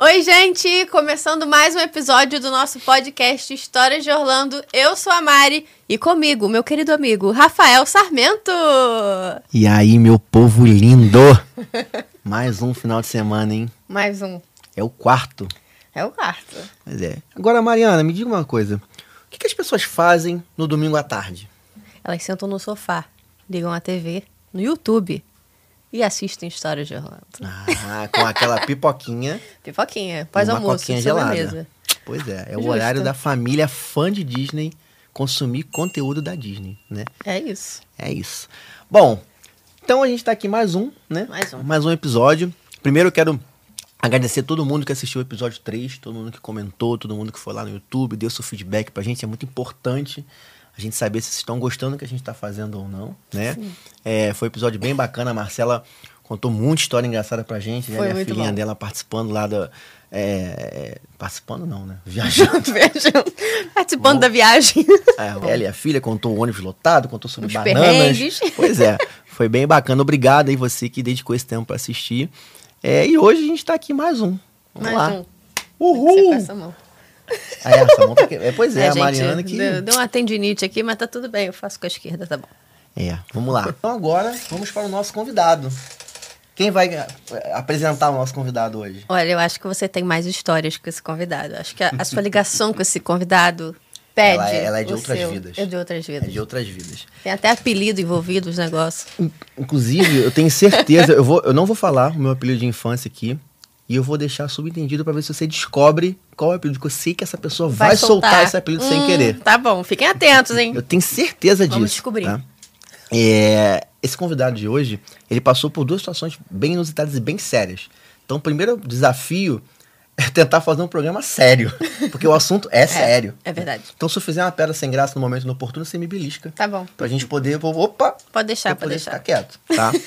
Oi, gente! Começando mais um episódio do nosso podcast Histórias de Orlando. Eu sou a Mari e comigo, meu querido amigo Rafael Sarmento. E aí, meu povo lindo! mais um final de semana, hein? Mais um. É o quarto. É o quarto. Pois é. Agora, Mariana, me diga uma coisa. O que, que as pessoas fazem no domingo à tarde? Elas sentam no sofá, ligam a TV, no YouTube e assistem Histórias de Orlando. Ah, com aquela pipoquinha. Pipoquinha, pós-almoço, sobremesa. Pois é, é o Justo. horário da família fã de Disney consumir conteúdo da Disney, né? É isso. É isso. Bom, então a gente tá aqui mais um, né? Mais um. Mais um episódio. Primeiro eu quero agradecer todo mundo que assistiu o episódio 3, todo mundo que comentou, todo mundo que foi lá no YouTube, deu seu feedback pra gente, é muito importante a gente saber se vocês estão gostando do que a gente tá fazendo ou não, né? É, foi um episódio bem bacana, a Marcela contou muita história engraçada pra gente, né? Foi muito filhinha bom. dela participando lá da... é, participando não, né? Viajando. Viajando. Participando da viagem. É, ela e a filha contou o ônibus lotado, contou sobre Os bananas. perrengues. Pois é, foi bem bacana. Obrigado aí você que dedicou esse tempo para assistir. É, e hoje a gente tá aqui mais um. Vamos Mais lá. um. Uhul! Ah, é, essa mão tá aqui. É, pois é, a gente, Mariana que. Deu, deu uma tendinite aqui, mas tá tudo bem. Eu faço com a esquerda, tá bom. É, vamos lá. Então agora vamos para o nosso convidado. Quem vai eh, apresentar o nosso convidado hoje? Olha, eu acho que você tem mais histórias com esse convidado. Acho que a, a sua ligação com esse convidado pede. Ela é- ela é de outras seu. vidas. É de outras É vidas. de outras vidas. Tem até apelido envolvido os negócios. In- Inclusive, eu tenho certeza, eu, vou, eu não vou falar o meu apelido de infância aqui. E eu vou deixar subentendido para ver se você descobre qual é o apelido. Porque eu sei que essa pessoa vai, soltar. esse apelido sem Hum, querer. Tá bom, fiquem atentos, hein? Eu tenho certeza disso. Vamos descobrir. tá? É, esse convidado de hoje, ele passou por duas situações bem inusitadas e bem sérias. Então, o primeiro desafio é tentar fazer um programa sério. Porque o assunto é sério. É verdade. Então, se eu fizer uma pedra sem graça no momento inoportuno, você me belisca. Tá bom. Pra gente poder. Opa! Pode deixar, pode deixar. ficar quieto, tá?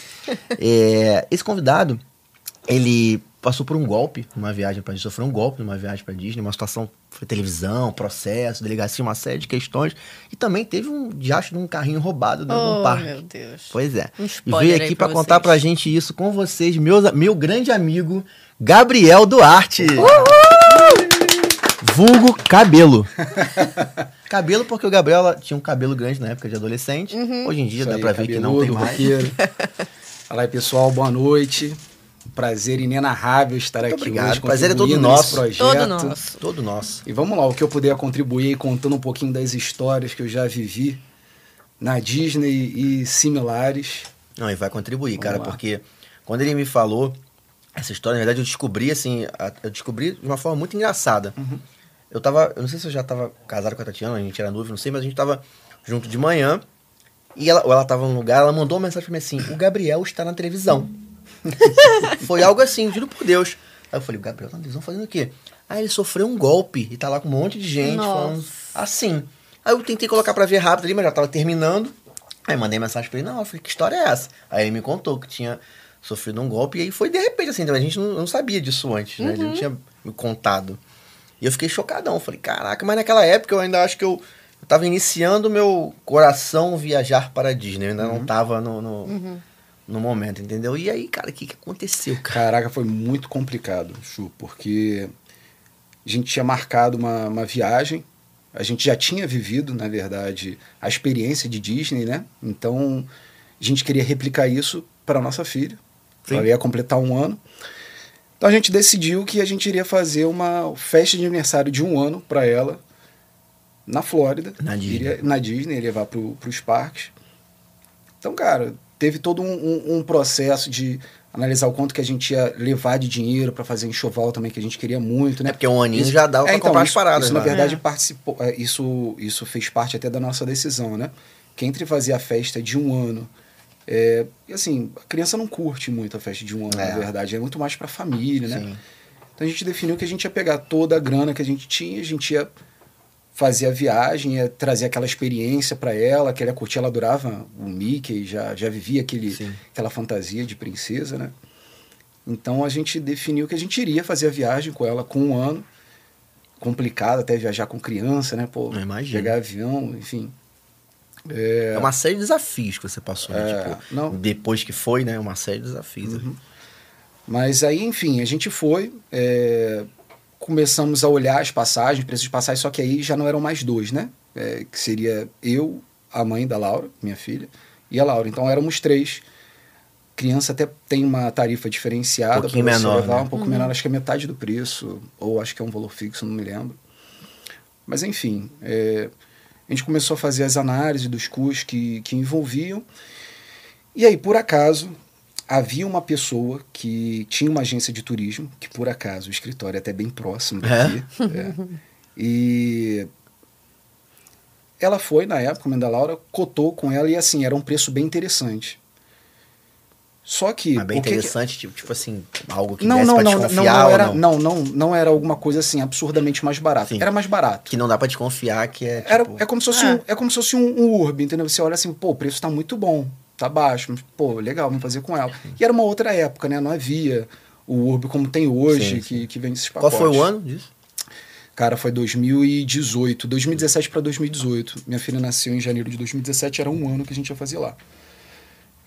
É, esse convidado, ele passou por um golpe numa viagem pra Disney, sofreu um golpe numa viagem pra Disney, uma situação, foi televisão, processo, delegacia, uma série de questões, e também teve um diacho de um carrinho roubado dentro Oh, do parque. meu Deus. Pois é. Um e veio aqui pra pra contar pra gente isso com vocês, meus, meu grande amigo, Gabriel Duarte. Vulgo cabelo. cabelo porque o Gabriel tinha um cabelo grande na época de adolescente. Uhum. Hoje em dia Isso dá aí, pra ver que não tem mais. aí, pessoal, boa noite. Prazer inenarrável estar Muito aqui obrigado. hoje. Prazer é todo nosso. projeto. Todo nosso. Todo nosso. E vamos lá, o que eu puder contribuir contando um pouquinho das histórias que eu já vivi na Disney e similares. Não, e vai contribuir, Vamos cara, lá. porque quando ele me falou essa história, na verdade eu descobri assim, eu descobri de uma forma muito engraçada. Uhum. Eu tava, eu não sei se eu já tava casado com a Tatiana, a gente era noivo, não sei, mas a gente tava junto de manhã e ela, ou ela tava num lugar, ela mandou uma mensagem pra mim assim: "O Gabriel está na televisão". Foi algo assim, juro por Deus. Aí eu falei: "O Gabriel tá na fazendo o quê?" Ah, ele sofreu um golpe e tá lá com um monte de gente Nossa. falando assim. Aí eu tentei colocar pra ver rápido ali, mas já tava terminando. Aí mandei mensagem pra ele, não, eu falei, que história é essa? Aí ele me contou que tinha sofrido um golpe, e aí foi de repente, assim, a gente não, não sabia disso antes, né? Ele não tinha me contado. E eu fiquei chocadão, falei, caraca, mas naquela época eu ainda acho que eu, eu tava iniciando o meu coração viajar para a Disney, eu ainda não tava no, no, no momento, entendeu? E aí, cara, o que, que aconteceu, cara? Caraca, foi muito complicado, Chu, porque a gente tinha marcado uma, uma viagem, a gente já tinha vivido, na verdade, a experiência de Disney, né? Então, a gente queria replicar isso para nossa filha. Sim. Ela ia completar um ano. Então, a gente decidiu que a gente iria fazer uma festa de aniversário de um ano para ela na Flórida. Na Disney. Iria, na Disney, levar para os parques. Então, cara, teve todo um, um- um processo de analisar o quanto que a gente ia levar de dinheiro para fazer enxoval também, que a gente queria muito, né? É porque um aninho Isso- já dava pra é, então, comprar as isso, paradas. Isso, na lá. verdade, É. participou. é, isso, isso fez parte até da nossa decisão, né? Que entre fazer a festa de um ano. É, e assim, a criança não curte muito a festa de um ano, É. na verdade. É muito mais pra família, né? Sim. Então a gente definiu que a gente ia pegar toda a grana que a gente tinha, a gente ia fazer a viagem, ia trazer aquela experiência para ela, que ela ia curtir, ela adorava o Mickey, já, já vivia aquele, Sim. aquela fantasia de princesa, né? Então a gente definiu que a gente iria fazer a viagem com ela com um ano. Complicado até viajar com criança, né? Pô, pegar avião, enfim. É uma série de desafios que você passou, né? É, Tipo, não. depois que foi, né? Uma série de desafios. ali. Mas aí, enfim, a gente foi, é, começamos a olhar as passagens, preços de passagem, só que aí já não eram mais dois, né? É, que seria eu, a mãe da Laura, minha filha, e a Laura. Então éramos três. Criança até tem uma tarifa diferenciada Um você menor, levar, né? um pouco menor, acho que é metade do preço, ou acho que é um valor fixo, não me lembro. Mas enfim, é, a gente começou a fazer as análises dos custos que, que envolviam. E aí, por acaso, havia uma pessoa que tinha uma agência de turismo, que por acaso o escritório é até bem próximo daqui. é. E ela foi, na época, a mãe da Laura, cotou com ela e assim, era um preço bem interessante. Só que. Mas bem o que interessante, tipo, tipo assim, algo que não, não, pra não, não, desconfiar não, ou era, não? não, não, não era alguma coisa assim absurdamente mais barato. Sim. Era mais barato. Que não dá pra desconfiar que é, tipo... Era, é como se fosse, É. um, é como se fosse um, um urb, entendeu? Você olha assim, pô, o preço tá muito bom, tá baixo, mas, pô, legal, vamos fazer com ela. E era uma outra época, né? Não havia o urb como tem hoje, Sim, que, que vem esses Qual pacotes. foi o ano disso? Cara, foi 2018, 2017 para 2018. Minha filha nasceu em janeiro de 2017, era um ano que a gente ia fazer lá.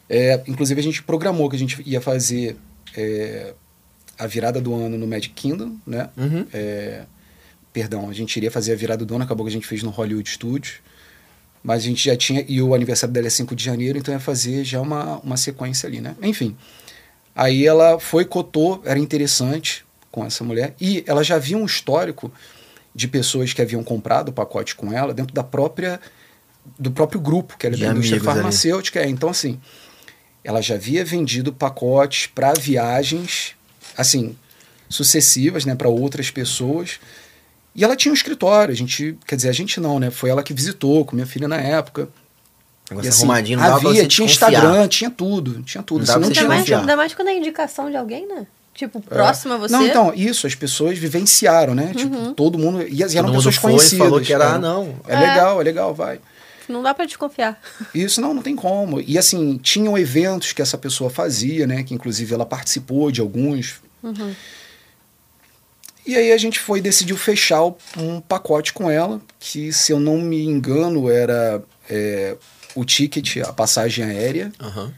É, inclusive, a gente programou que a gente ia fazer é, a virada do ano no Magic Kingdom, né? Uhum. É, perdão, a gente iria fazer a virada do ano, acabou que a gente fez no Hollywood Studios. Mas a gente já tinha, e o aniversário dela é 5 de janeiro, então ia fazer já uma, uma sequência ali, né? Enfim. Aí ela foi, cotou, era interessante com essa mulher, e ela já havia um histórico de pessoas que haviam comprado o pacote com ela dentro da própria do próprio grupo, que era da indústria farmacêutica. É, então, assim, ela já havia vendido pacotes para viagens, assim, sucessivas, né, para outras pessoas. E ela tinha um escritório, a gente, quer dizer, a gente não, né? Foi ela que visitou com minha filha na época. Negócio E, assim, arrumadinho, não havia, você tinha. Instagram, tinha tudo, tinha tudo. Não dava não tinha Ainda mais, ainda mais quando é indicação de alguém, né? Tipo, próximo a você. Não, então, isso, as pessoas vivenciaram, né? Tipo, todo mundo. E as- eram Todo mundo pessoas foi conhecidas. falou que era, cara. ah, não. É, É. legal, é legal, vai. Não dá pra desconfiar. Isso não, não tem como. E assim, tinham eventos que essa pessoa fazia, né? Que inclusive ela participou de alguns. Uhum. E aí a gente foi decidiu fechar um pacote com ela, que se eu não me engano era é, o ticket, a passagem aérea. Aham.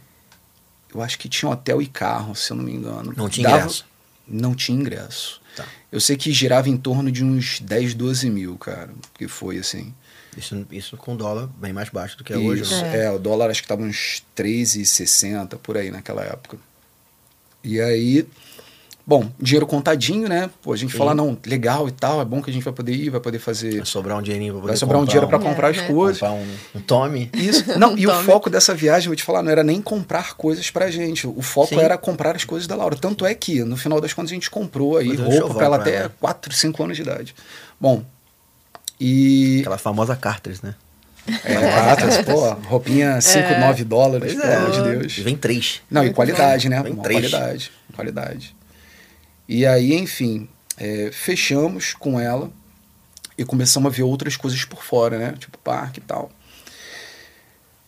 Eu acho que tinha hotel e carro, se eu não me engano. Não tinha Dava- ingresso. Não tinha ingresso. Tá. Eu sei que girava em torno de uns 10, 12 mil, cara. Que foi assim. Isso, isso com dólar bem mais baixo do que é hoje. Isso, né? é. o dólar acho que estava uns 13,60 por aí naquela época. E aí, bom, dinheiro contadinho, né? Pô, a gente Sim. fala, não, legal e tal, é bom que a gente vai poder ir, vai poder fazer. Vai sobrar um dinheirinho pra poder Vai sobrar um dinheiro para É, comprar as né? coisas. comprar um, um Tommy. Isso. Não, e o Tome. foco dessa viagem, vou te falar, não era nem comprar coisas pra gente. O foco Sim. era comprar as coisas da Laura. Tanto é que, no final das contas, a gente comprou aí um roupa pra ela pra até ela. 4, 5 anos de idade. Bom, e. Aquela famosa Carters, né? É, Atlas, pô, roupinha 5, É. 9 dólares, Pois pelo é. amor de Deus. E Vem três. Não, e qualidade, né? Vem Uma três. qualidade, qualidade. E aí, enfim, é, fechamos com ela e começamos a ver outras coisas por fora, né? Tipo parque e tal.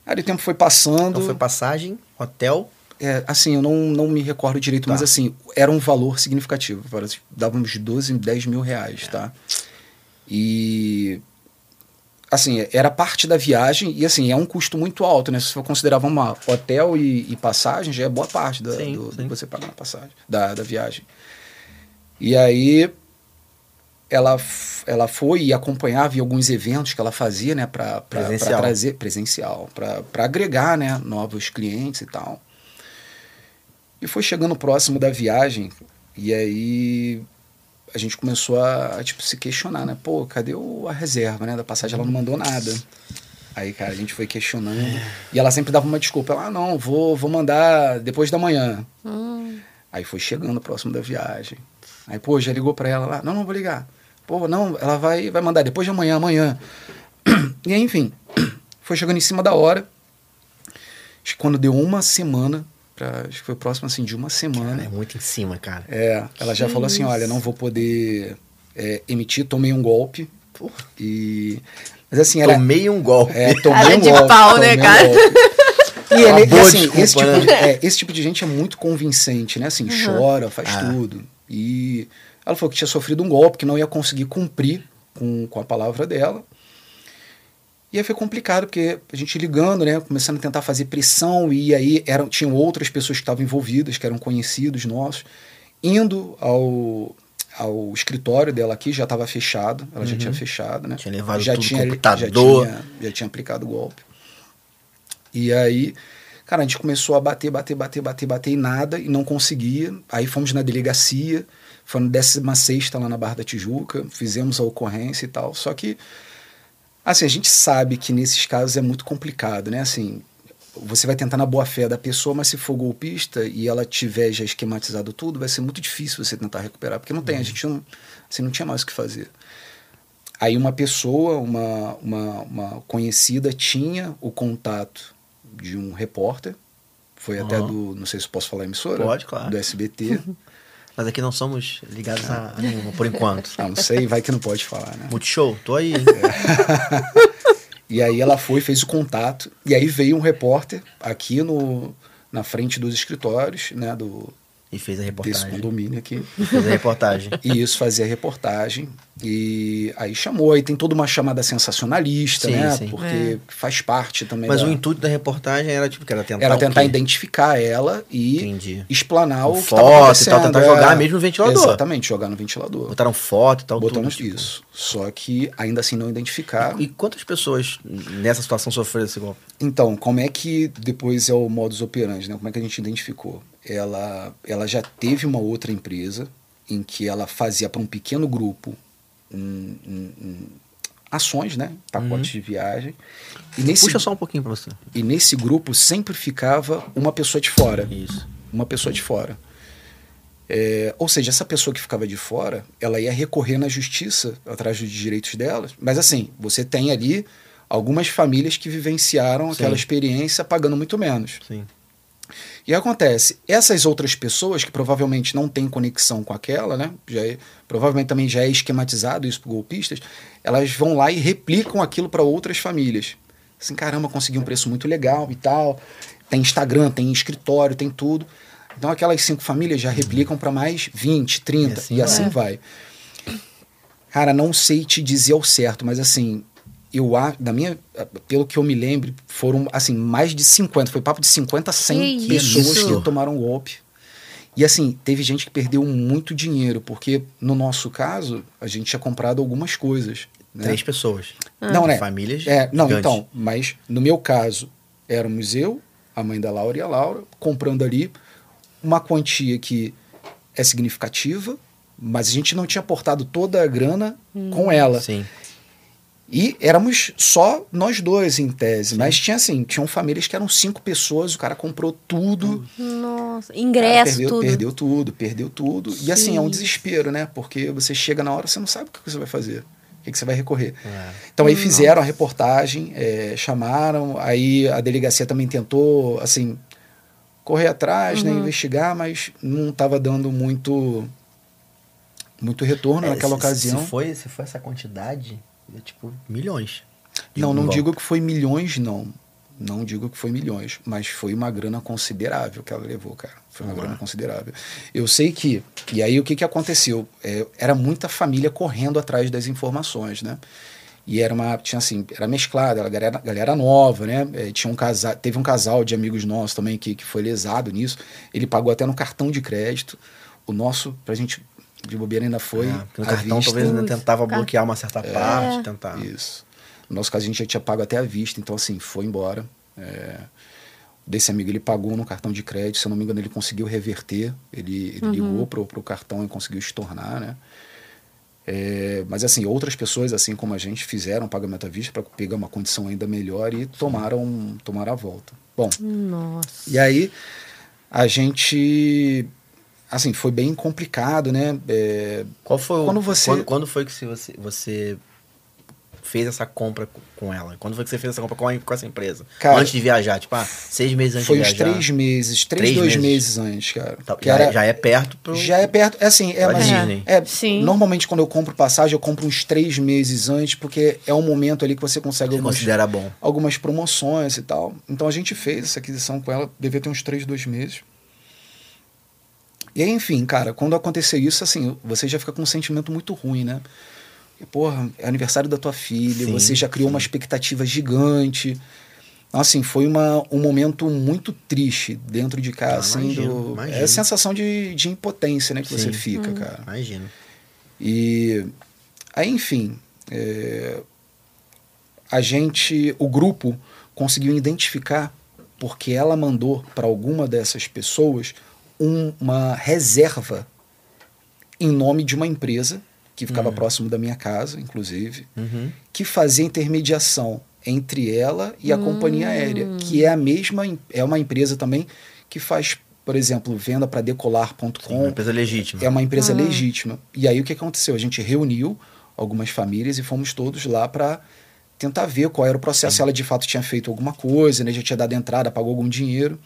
Aí o tempo foi passando. Então foi passagem, hotel. É, assim, eu não, não me recordo direito, Tá. mas assim, era um valor significativo. Dava uns 12, 10 mil reais, tá? E. Assim, era parte da viagem e assim, é um custo muito alto, né? Se for considerar, lá, hotel e, e passagem, já é boa parte da, Sim, do, do sim. que você paga na passagem, da, da viagem. E aí ela, ela foi e acompanhava em alguns eventos que ela fazia, né, para Presencial. trazer presencial, para agregar, né, novos clientes e tal. E foi chegando próximo da viagem e aí a gente começou a, a, tipo se questionar, né? Pô, cadê o, a reserva, né, da passagem? Ela não mandou nada. Aí, cara, a gente foi questionando. E ela sempre dava uma desculpa. Ela, ah, não, vou, vou mandar depois da manhã. Hum. Aí foi chegando próximo da viagem. Aí, pô, já ligou pra ela lá. Não, não vou ligar. Pô, não, ela vai, vai mandar depois de amanhã, amanhã. E aí, enfim, foi chegando em cima da hora. Acho que quando deu uma semana, pra, acho que foi próximo assim de uma semana. Cara, é muito em cima, cara. É, ela já Que falou assim, isso. olha, não vou poder é, emitir, tomei um golpe. Porra. E. Mas assim, era. Tomei um golpe. É, tomei Cara um de golpe, pau, né, cara? golpe. E, ele, assim, desculpa, esse, tipo né? de, é, esse tipo de gente é muito convincente, né? Assim, chora, faz Ah. tudo. E ela falou que tinha sofrido um golpe, que não ia conseguir cumprir com, com a palavra dela. E aí foi complicado, porque a gente ligando, né? Começando a tentar fazer pressão, e aí eram, tinham outras pessoas que estavam envolvidas, que eram conhecidos nossos, indo ao, ao escritório dela aqui, já estava fechado, ela já tinha fechado, né? Tinha levado já tudo, tinha, computador. Já tinha, já tinha aplicado o golpe. E aí, cara, a gente começou a bater, bater, bater, bater, bater e nada, e não conseguia. Aí fomos na delegacia, foi no 16 lá na Barra da Tijuca, fizemos a ocorrência e tal. Só que, assim, a gente sabe que nesses casos é muito complicado, né? Assim, você vai tentar na boa fé da pessoa, mas se for golpista e ela tiver já esquematizado tudo, vai ser muito difícil você tentar recuperar, porque não tem, a gente não, assim, não tinha mais o que fazer. Aí uma pessoa, uma, uma, uma conhecida, tinha o contato de um repórter, foi até Aham. do, não sei se posso falar a emissora, Pode, claro. do SBT. Mas aqui não somos ligados a, a nenhuma, por enquanto. Ah, não sei, vai que não pode falar, né? Multishow, tô aí, hein? E aí ela foi, fez o contato, e aí veio um repórter aqui no, na frente dos escritórios, né, do, E fez a desse reportagem. condomínio aqui. Fez a reportagem. E isso fazia reportagem. E aí chamou, aí tem toda uma chamada sensacionalista, Sim, né? sim. Porque faz parte também Mas da... o intuito da reportagem era tipo que era tentar Era o tentar identificar ela e Entendi. explanar o Com que estava foto e tal, acontecendo. tentar é. jogar mesmo no ventilador. Exatamente, jogar no ventilador. Botaram foto e tal, Botamos tudo. tipo. isso. Só que ainda assim não identificar. E quantas pessoas nessa situação sofreram esse golpe? Então, como é que depois é o modus operandi, né? Como é que a gente identificou? Ela, ela já teve uma outra empresa em que ela fazia para um pequeno grupo um- um- um- ações, né? Pacotes de viagem. E nesse, Puxa só um pouquinho pra você. e nesse grupo sempre ficava uma pessoa de fora. Isso. Uma pessoa de fora. É, ou seja, essa pessoa que ficava de fora, ela ia recorrer na justiça atrás dos direitos dela. Mas assim, você tem ali algumas famílias que vivenciaram aquela Sim. experiência pagando muito menos. Sim. E acontece, essas outras pessoas que provavelmente não têm conexão com aquela, né? Já é- provavelmente também já é esquematizado isso por golpistas, elas vão lá e replicam aquilo para outras famílias. Assim, caramba, consegui um preço muito legal e tal. Tem Instagram, tem escritório, tem tudo. Então aquelas cinco famílias já replicam para mais 20, 30 E assim e assim vai. vai. Cara, não sei te dizer ao certo, mas assim, eu a- da minha, pelo que eu me lembro, foram assim mais de 50, foi papo de 50 a 100 Que pessoas isso? que tomaram golpe. E assim, teve gente que perdeu muito dinheiro, porque no nosso caso, a gente tinha comprado algumas coisas. Né? Três pessoas. Não, né? Famílias. É, não, gigantes. então, mas no meu caso, éramos eu, a mãe da Laura e a Laura, comprando ali uma quantia que é significativa, mas a gente não tinha aportado toda a grana com ela. Sim. E éramos só nós dois, em tese. Mas tinha assim, tinham famílias que eram cinco pessoas, o cara comprou tudo. Nossa, Cara, ingresso, perdeu, tudo. perdeu tudo, perdeu tudo. E assim, é um Sim. desespero, né? Porque você chega na hora, você não sabe o que você vai fazer. O que que você vai recorrer. É. Então aí fizeram a reportagem, é, chamaram, aí a delegacia também tentou, assim, correr atrás, né, Uhum. investigar, mas não estava dando muito muito retorno É, naquela se- ocasião. Se foi, se foi essa quantidade, é tipo milhões. não, não digo que foi milhões, não. Não digo que foi milhões, mas foi uma grana considerável que ela levou, cara. Foi uma Vamos grana considerável. Eu sei que. E aí o que, que aconteceu? É, era muita família correndo atrás das informações, né? E era uma. Tinha assim, era mesclada, era galera, galera nova, né? É, tinha um casal, teve um casal de amigos nossos também que, que foi lesado nisso. Ele pagou até no cartão de crédito. O nosso, pra gente de bobeira ainda foi. Ah, porque no à cartão vista. talvez ainda tentava car- bloquear uma certa parte, É. tentar. Isso. No nosso caso, a gente já tinha pago até a vista, então, assim, foi embora. É, desse amigo, ele pagou no cartão de crédito, se eu não me engano, ele conseguiu reverter. Ele, ele ligou pro, pro cartão e conseguiu estornar, né? É, mas, assim, outras pessoas, assim como a gente, fizeram pagamento à vista para pegar uma condição ainda melhor e tomaram, tomaram a volta. Bom, Nossa. e aí a gente. Assim, foi bem complicado, né? É, Qual foi o, Quando você- quando, quando foi que você, você fez essa compra com- ela? Quando foi que você fez essa compra com, a, com essa empresa? Cara, antes de viajar, tipo, ah, seis meses antes foi de uns viajar. três meses, três, Três dois meses. meses antes, cara. Tá, Que já, era- já é perto pro. Já é perto, é assim, é, mas Disney. é, Sim. normalmente quando eu compro passagem, eu compro uns três meses antes, porque é um momento ali que você consegue Você algumas, considera bom. algumas promoções e tal. Então a gente fez essa aquisição com ela, devia ter uns três, dois meses. E aí, enfim, cara, quando aconteceu isso, assim, você já fica com um sentimento muito ruim, né? Porra, é aniversário da tua filha, Sim, você já criou uma expectativa gigante. Então, assim, foi uma, um momento muito triste dentro de casa, Ah, assim, imagino, do- imagino. É a sensação de, de impotência, né, que você Sim. fica, cara. Imagino. E aí, enfim, é, a gente, o grupo conseguiu identificar porque ela mandou para alguma dessas pessoas uma reserva em nome de uma empresa que ficava próximo da minha casa, inclusive, Uhum. que fazia intermediação entre ela e a companhia aérea, que é a mesma, é uma empresa também que faz, por exemplo, venda para decolar.com, uma empresa legítima. é uma empresa legítima. E aí o que aconteceu? A gente reuniu algumas famílias e fomos todos lá para tentar ver qual era o processo, se ela de fato tinha feito alguma coisa, né? já tinha dado entrada, pagou algum dinheiro.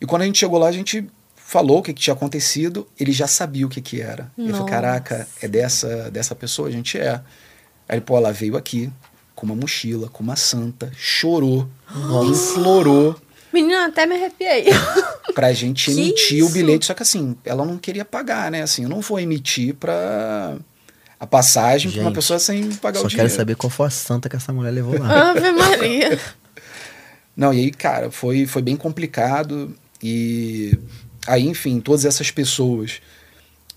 E quando a gente chegou lá, a gente falou o que, que tinha acontecido, ele já sabia o que, que era. Ele falou, Nossa. caraca, é dessa, dessa pessoa? A gente é. Aí ele, pô, ela veio aqui com uma mochila, com uma santa, chorou, implorou Menina, até me arrepiei. pra gente emitir o isso? bilhete, só que assim, ela não queria pagar, né? Assim, eu não vou emitir pra a passagem pra uma Gente, pessoa sem pagar Só o dinheiro. quero saber qual foi a santa que essa mulher levou lá. Ave Maria. Não, e aí, cara, foi, foi bem complicado. E aí, enfim, todas essas pessoas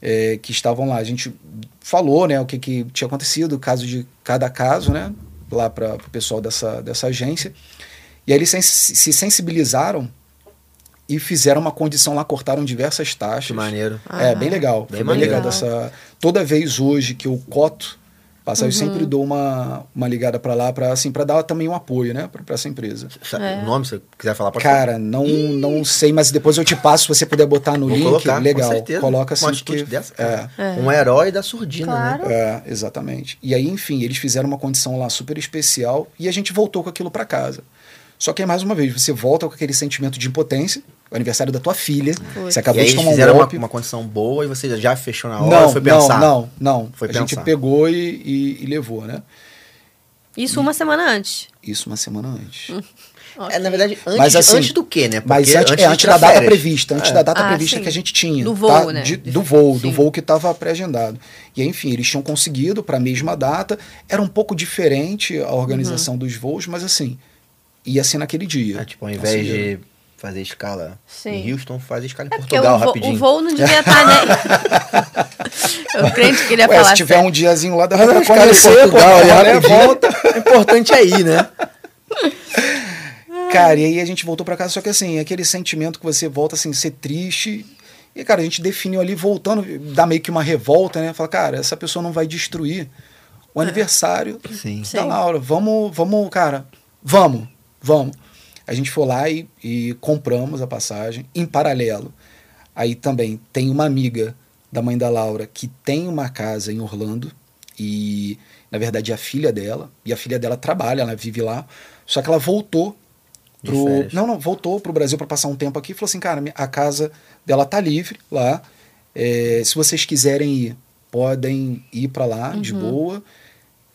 é, que estavam lá, a gente falou, né, o que, que tinha acontecido, o caso de cada caso, né, lá para o pessoal dessa, dessa agência. E aí eles sens- se sensibilizaram e fizeram uma condição lá, cortaram diversas taxas. Que maneiro. É, Ah, bem legal. bem bem maneiro. legal dessa. Toda vez hoje que eu coto, passar, eu Uhum. sempre dou uma, uma ligada pra lá, pra, assim, pra dar também um apoio, né, pra, pra essa empresa. É. O nome, se você quiser falar, pode Cara, não, não sei, mas depois eu te passo, se você puder botar no Vou link, colocar, legal. com certeza. Coloca assim Uma que dessa, é. É. Um herói da surdina, Claro. né? é, exatamente. E aí, enfim, eles fizeram uma condição lá super especial e a gente voltou com aquilo pra casa. Só que, mais uma vez, você volta com aquele sentimento de impotência, o aniversário da tua filha, Putz. você E acabou aí de eles tomar um fizeram uma, golpe. uma condição boa e você já fechou na hora não, foi pensar? não, não, não. Foi a gente pensar. pegou e, e- e levou, né? Isso uma semana antes. Isso uma semana antes. É, na verdade, antes, Mas, assim, antes do quê, né? Mas Porque antes, é, antes da data prevista, antes É. da data Ah, prevista sim. que a gente tinha. Do voo, tá? né? De- do voo, do Sim. voo que estava pré-agendado. E aí, enfim, eles tinham conseguido para a mesma data. Era um pouco diferente a organização dos voos, mas assim, ia ser naquele dia. É, tipo, ao invés de fazer escala Sim. em Houston, faz escala em É porque Portugal o, vo- rapidinho. o voo não devia estar, né? o crente queria Ué, falar se tiver um diazinho lá, dá pra escala em conhecer, Portugal, pô, e né? rapidinho. Volta. O importante é ir, né? Cara, e aí a gente voltou pra casa, só que assim, aquele sentimento que você volta assim, ser triste. E, cara, a gente definiu ali, voltando, dá meio que uma revolta, né? Fala, cara, essa pessoa não vai destruir o aniversário Sim. da Sim. Laura. Vamos, vamos, cara, vamos, vamos. A gente foi lá e, e compramos a passagem em paralelo. Aí também tem uma amiga da mãe da Laura que tem uma casa em Orlando e, na verdade, é a filha dela. E a filha dela trabalha, ela vive lá. Só que ela voltou pro. Não, não, voltou pro Brasil para passar um tempo aqui e falou assim: cara, a casa dela tá livre lá. É, se vocês quiserem ir, podem ir para lá de boa.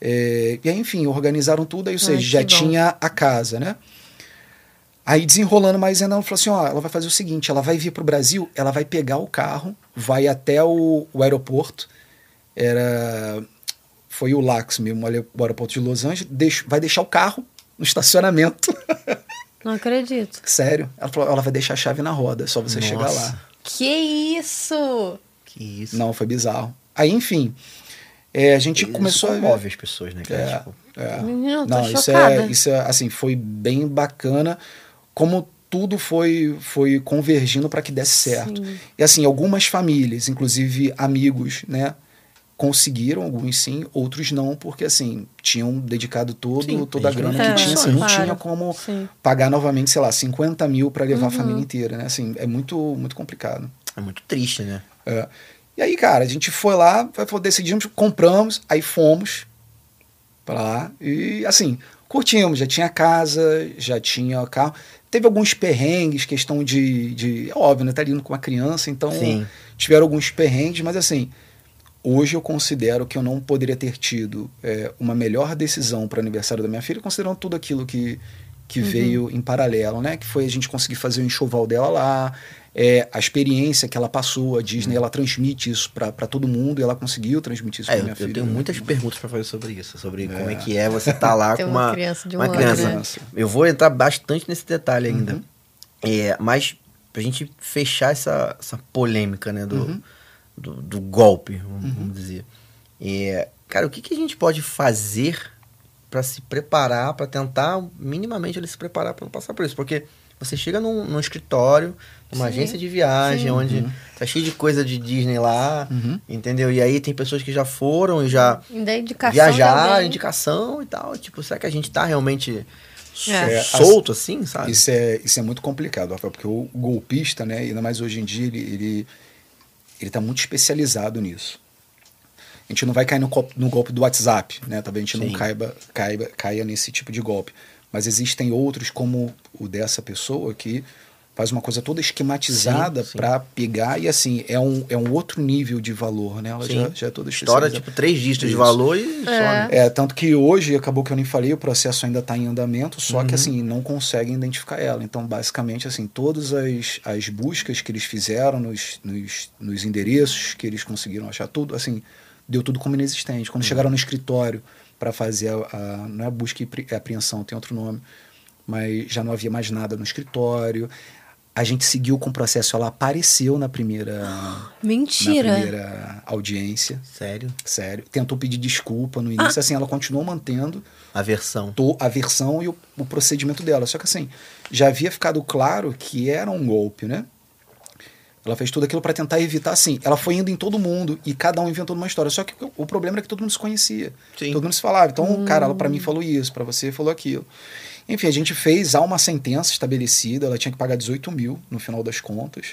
É, e aí, enfim, organizaram tudo, aí, ou Ai, seja, já que bom. tinha a casa, né? Aí desenrolando mais ainda, ela falou assim: ó, ela vai fazer o seguinte: ela vai vir pro Brasil, ela vai pegar o carro, vai até o, o aeroporto. Era. Foi o LAX mesmo, o aeroporto de Los Angeles, vai deixar o carro no estacionamento. Não acredito. Sério. Ela falou: ela vai deixar a chave na roda, é só você chegar Nossa. lá. Que isso? Que isso. Não, foi bizarro. Aí, enfim, é, a gente Isso começou a ver. comove as pessoas, né? cara? É, Tipo, é. Tô Não, isso chocada. é, isso é, assim, foi bem bacana como tudo foi, foi convergindo para que desse certo. Sim. E assim, algumas famílias, inclusive amigos, né, conseguiram, alguns sim, outros não, porque assim, tinham dedicado todo, Sim, toda a a gente grana não que tinha, assim, não tinha Claro. como Sim. pagar novamente, sei lá, 50 mil para levar a Uhum. família inteira, né? Assim, é muito, muito complicado. é muito triste, né? É. E aí, cara, a gente foi lá, decidimos, compramos, aí fomos pra lá e, assim, curtimos. Já tinha casa, já tinha carro. Teve alguns perrengues, questão de. de é óbvio, né? Tá lidando com uma criança, então Sim. tiveram alguns perrengues, mas assim. Hoje eu considero que eu não poderia ter tido é, uma melhor decisão para o aniversário da minha filha, considerando tudo aquilo que, que veio em paralelo, né? Que foi a gente conseguir fazer o enxoval dela lá, é, a experiência que ela passou, a Disney, ela transmite isso para todo mundo e ela conseguiu transmitir isso É, para eu, minha eu filha. tenho né? muitas perguntas para fazer sobre isso, sobre como é que é você estar lá Ter com uma uma, criança de um uma ano, criança. né? Eu vou entrar bastante nesse detalhe ainda. Uhum. É, mas pra gente fechar essa, essa polêmica, né, do, Uhum. do, do golpe, vamos, vamos dizer. É, cara, o que, que a gente pode fazer para se preparar, para tentar minimamente ele se preparar para não passar por isso? Porque você chega num, num escritório, numa Sim. agência de viagem, Sim. onde tá cheio de coisa de Disney lá, Uhum. entendeu? E aí tem pessoas que já foram e já é indicação de viajar, alguém. indicação e tal. Tipo, será que a gente tá realmente so- É. solto assim, sabe? Isso é, isso é muito complicado, Rafael, porque o golpista, né, ainda mais hoje em dia, ele, ele, ele tá muito especializado nisso. A gente não vai cair no, no golpe do WhatsApp, né? Talvez a gente Sim. não caiba, caiba, caia nesse tipo de golpe. Mas existem outros, como o dessa pessoa, que faz uma coisa toda esquematizada para pegar e assim, é um, é um outro nível de valor, né? Ela Sim. já, já é toda Estoura, especializada. tipo, três dígitos de valor e some. É, tanto que hoje, acabou que eu nem falei, o processo ainda está em andamento, só Uhum. que assim, não conseguem identificar ela. Então, basicamente, assim, todas as, as buscas que eles fizeram nos, nos, nos endereços que eles conseguiram achar tudo, assim, deu tudo como inexistente. Uhum. Quando chegaram no escritório para fazer a, a- não é busca e é apreensão, tem outro nome, mas já não havia mais nada no escritório. A gente seguiu com o processo, ela apareceu na primeira, na Mentira. primeira audiência. Sério? Sério. Tentou pedir desculpa no início, assim, ela continuou mantendo A versão. to- a versão e o, o procedimento dela. Só que assim, já havia ficado claro que era um golpe, né? Ela fez tudo aquilo para tentar evitar, assim. Ela foi indo em todo mundo e cada um inventou uma história. Só que o, problema era que todo mundo se conhecia. Sim. Todo mundo se falava. Então, cara, ela para mim falou isso, para você falou aquilo. Enfim, a gente fez, há uma sentença estabelecida, ela tinha que pagar 18 mil no final das contas,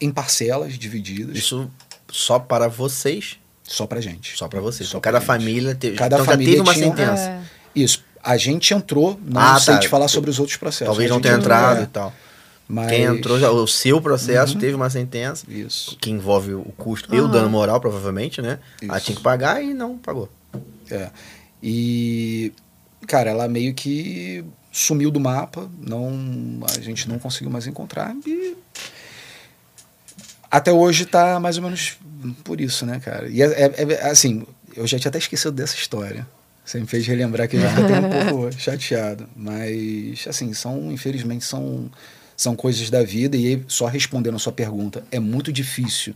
em parcelas divididas, Isso só para vocês, só pra gente. só para vocês. Só Então, cada gente. família teve, Cada então, família já teve uma tinha- sentença. É. Isso. A gente entrou, não Ah, sei tá. te falar sobre os outros processos. Talvez não tenha entrou, entrado é, e tal. Mas... Quem entrou, já, o seu processo Uhum. teve uma sentença Isso. que envolve o custo e o dano moral, provavelmente, né? Ela Isso. tinha que pagar e não pagou. É. E, cara, ela meio que sumiu do mapa, não, a gente não conseguiu mais encontrar e até hoje tá mais ou menos por isso, né, cara? E é, é- é- assim, eu já tinha até esquecido dessa história. Você me fez relembrar que eu já fiquei até um pouco chateado. Mas, assim, são, infelizmente, são, são coisas da vida. E aí, só respondendo a sua pergunta, é muito difícil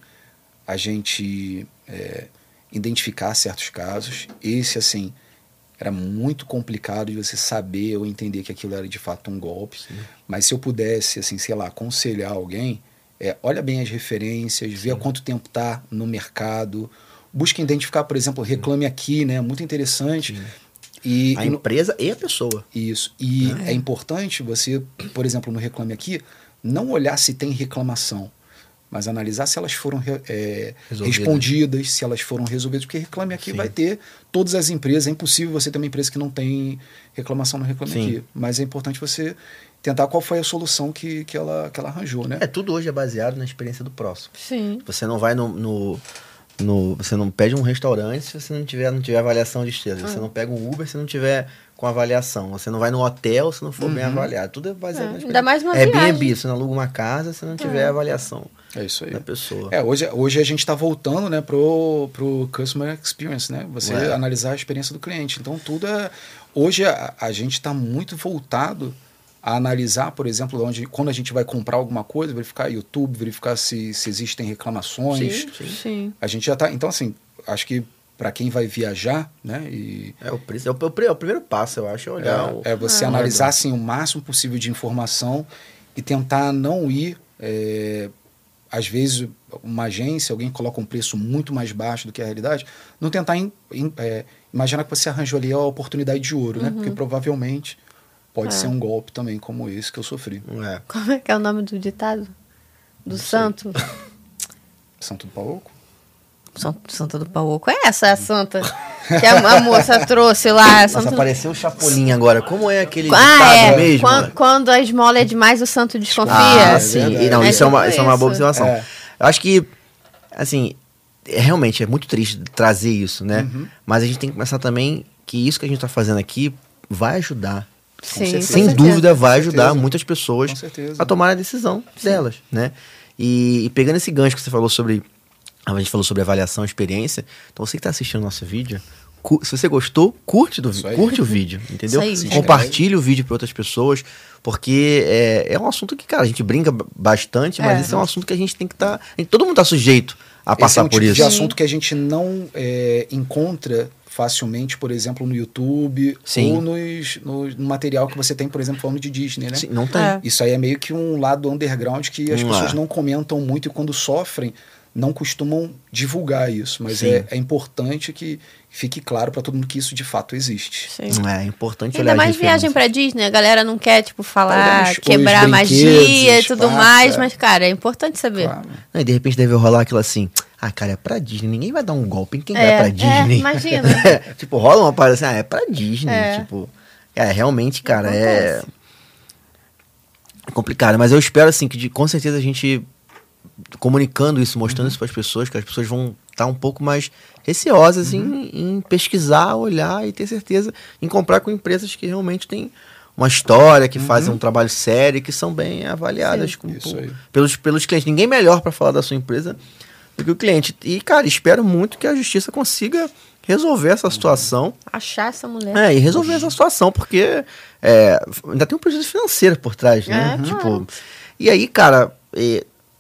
a gente é, identificar certos casos. Esse, assim, era muito complicado de você saber ou entender que aquilo era de fato um golpe. Mas se eu pudesse, assim, sei lá, aconselhar alguém, é, olha bem as referências, vê há quanto tempo está no mercado. Busca identificar, por exemplo, reclame aqui, né? Muito interessante. E, A e no- empresa e a pessoa. isso. E é importante você, por exemplo, no Reclame Aqui, não olhar se tem reclamação, mas analisar se elas foram é, respondidas, se elas foram resolvidas, porque Reclame Aqui Sim. vai ter todas as empresas. É impossível você ter uma empresa que não tem reclamação no Reclame Sim. Aqui. Mas é importante você tentar qual foi a solução que, que, ela, que ela arranjou, né? É, tudo hoje é baseado na experiência do próximo. Sim. Você não vai no, no, no- Você não pede um restaurante se você não tiver, não tiver avaliação de estrelas. Ah. Você não pega um Uber se não tiver com avaliação. Você não vai no hotel se não for bem Uhum. avaliado. Tudo é baseado É, ainda mais uma Airbnb, viagem. você não aluga uma casa se não tiver avaliação É isso aí. da pessoa. É, hoje, hoje a gente está voltando né, pro, pro customer experience, né? Você É. analisar a experiência do cliente. Então, tudo é. Hoje a, a gente está muito voltado a analisar, por exemplo, onde, quando a gente vai comprar alguma coisa, verificar YouTube, verificar se, se existem reclamações. Sim, sim. Sim. A gente já está. Então, assim, acho que para quem vai viajar, né? E, É o, preço- é o, é o é o primeiro passo, eu acho, é olhar. o- é, é você Ah. analisar assim, o máximo possível de informação e tentar não ir. é, às vezes, uma agência, alguém coloca um preço muito mais baixo do que a realidade, não tentar im- im- é, imaginar que você arranjou ali a oportunidade de ouro, né? Porque provavelmente pode É. ser um golpe também, como esse que eu sofri. É. Como é que é o nome do ditado? Do sei. santo? Santo do Pauco? Santo, Santa do Pauoco. É essa a santa que a, a moça trouxe lá. Nossa, apareceu o Chapolin agora. Como é aquele Ah, é. mesmo? Quando, quando a esmola é demais, o santo desconfia. Ah, é sim. verdade. E não, É isso, é uma, isso é uma boa observação. É. Eu acho que, assim, é, realmente é muito triste trazer isso, né? Uhum. Mas a gente tem que pensar também que isso que a gente tá fazendo aqui vai ajudar. Sim, Sem dúvida vai ajudar certeza. muitas pessoas a tomar a decisão delas, né? E, e pegando esse gancho que você falou sobre. A gente falou sobre avaliação, experiência. Então você que está assistindo o nosso vídeo, se você gostou, curte, do, curte o vídeo, entendeu? Compartilhe o vídeo para outras pessoas, porque é, é um assunto que, cara, a gente brinca bastante, mas É. esse é um assunto que a gente tem que estar. todo mundo está sujeito a Esse passar é um por tipo de isso. assunto que a gente não é, encontra facilmente, por exemplo, no YouTube Sim. ou nos, no, no material que você tem, por exemplo, falando de Disney, né? Sim, não tem. É. Isso aí é meio que um lado underground que as Hum, pessoas é. não comentam muito e quando sofrem não costumam divulgar isso, mas é, é importante que fique claro para todo mundo que isso de fato existe. Sim. É importante olhar Ainda as mais viagem pra Disney, a galera não quer, tipo, falar, os quebrar a magia e tudo mais, é. mas, cara, é importante saber. Claro. Não, e de repente deve rolar aquilo assim. Ah, cara, é pra Disney. Ninguém vai dar um golpe em quem É, vai pra é, Disney. imagina. tipo, rola uma parada assim, ah, é pra Disney. É. Tipo, é, realmente, cara, é Acontece. complicado. Mas eu espero, assim, que de- com certeza a gente comunicando isso, mostrando Uhum. isso pras pessoas, que as pessoas vão estar um pouco mais receosas Uhum. em, em pesquisar, olhar e ter certeza em comprar com empresas que realmente têm uma história, que fazem um trabalho sério e que são bem avaliadas com- Isso por- aí. pelos, pelos clientes. Ninguém melhor para falar da sua empresa do que o cliente. E, cara, espero muito que a justiça consiga resolver essa situação. Achar essa mulher. É, e resolver essa situação, porque é, ainda tem um prejuízo financeiro por trás, né? É, tipo, claro. e aí, cara,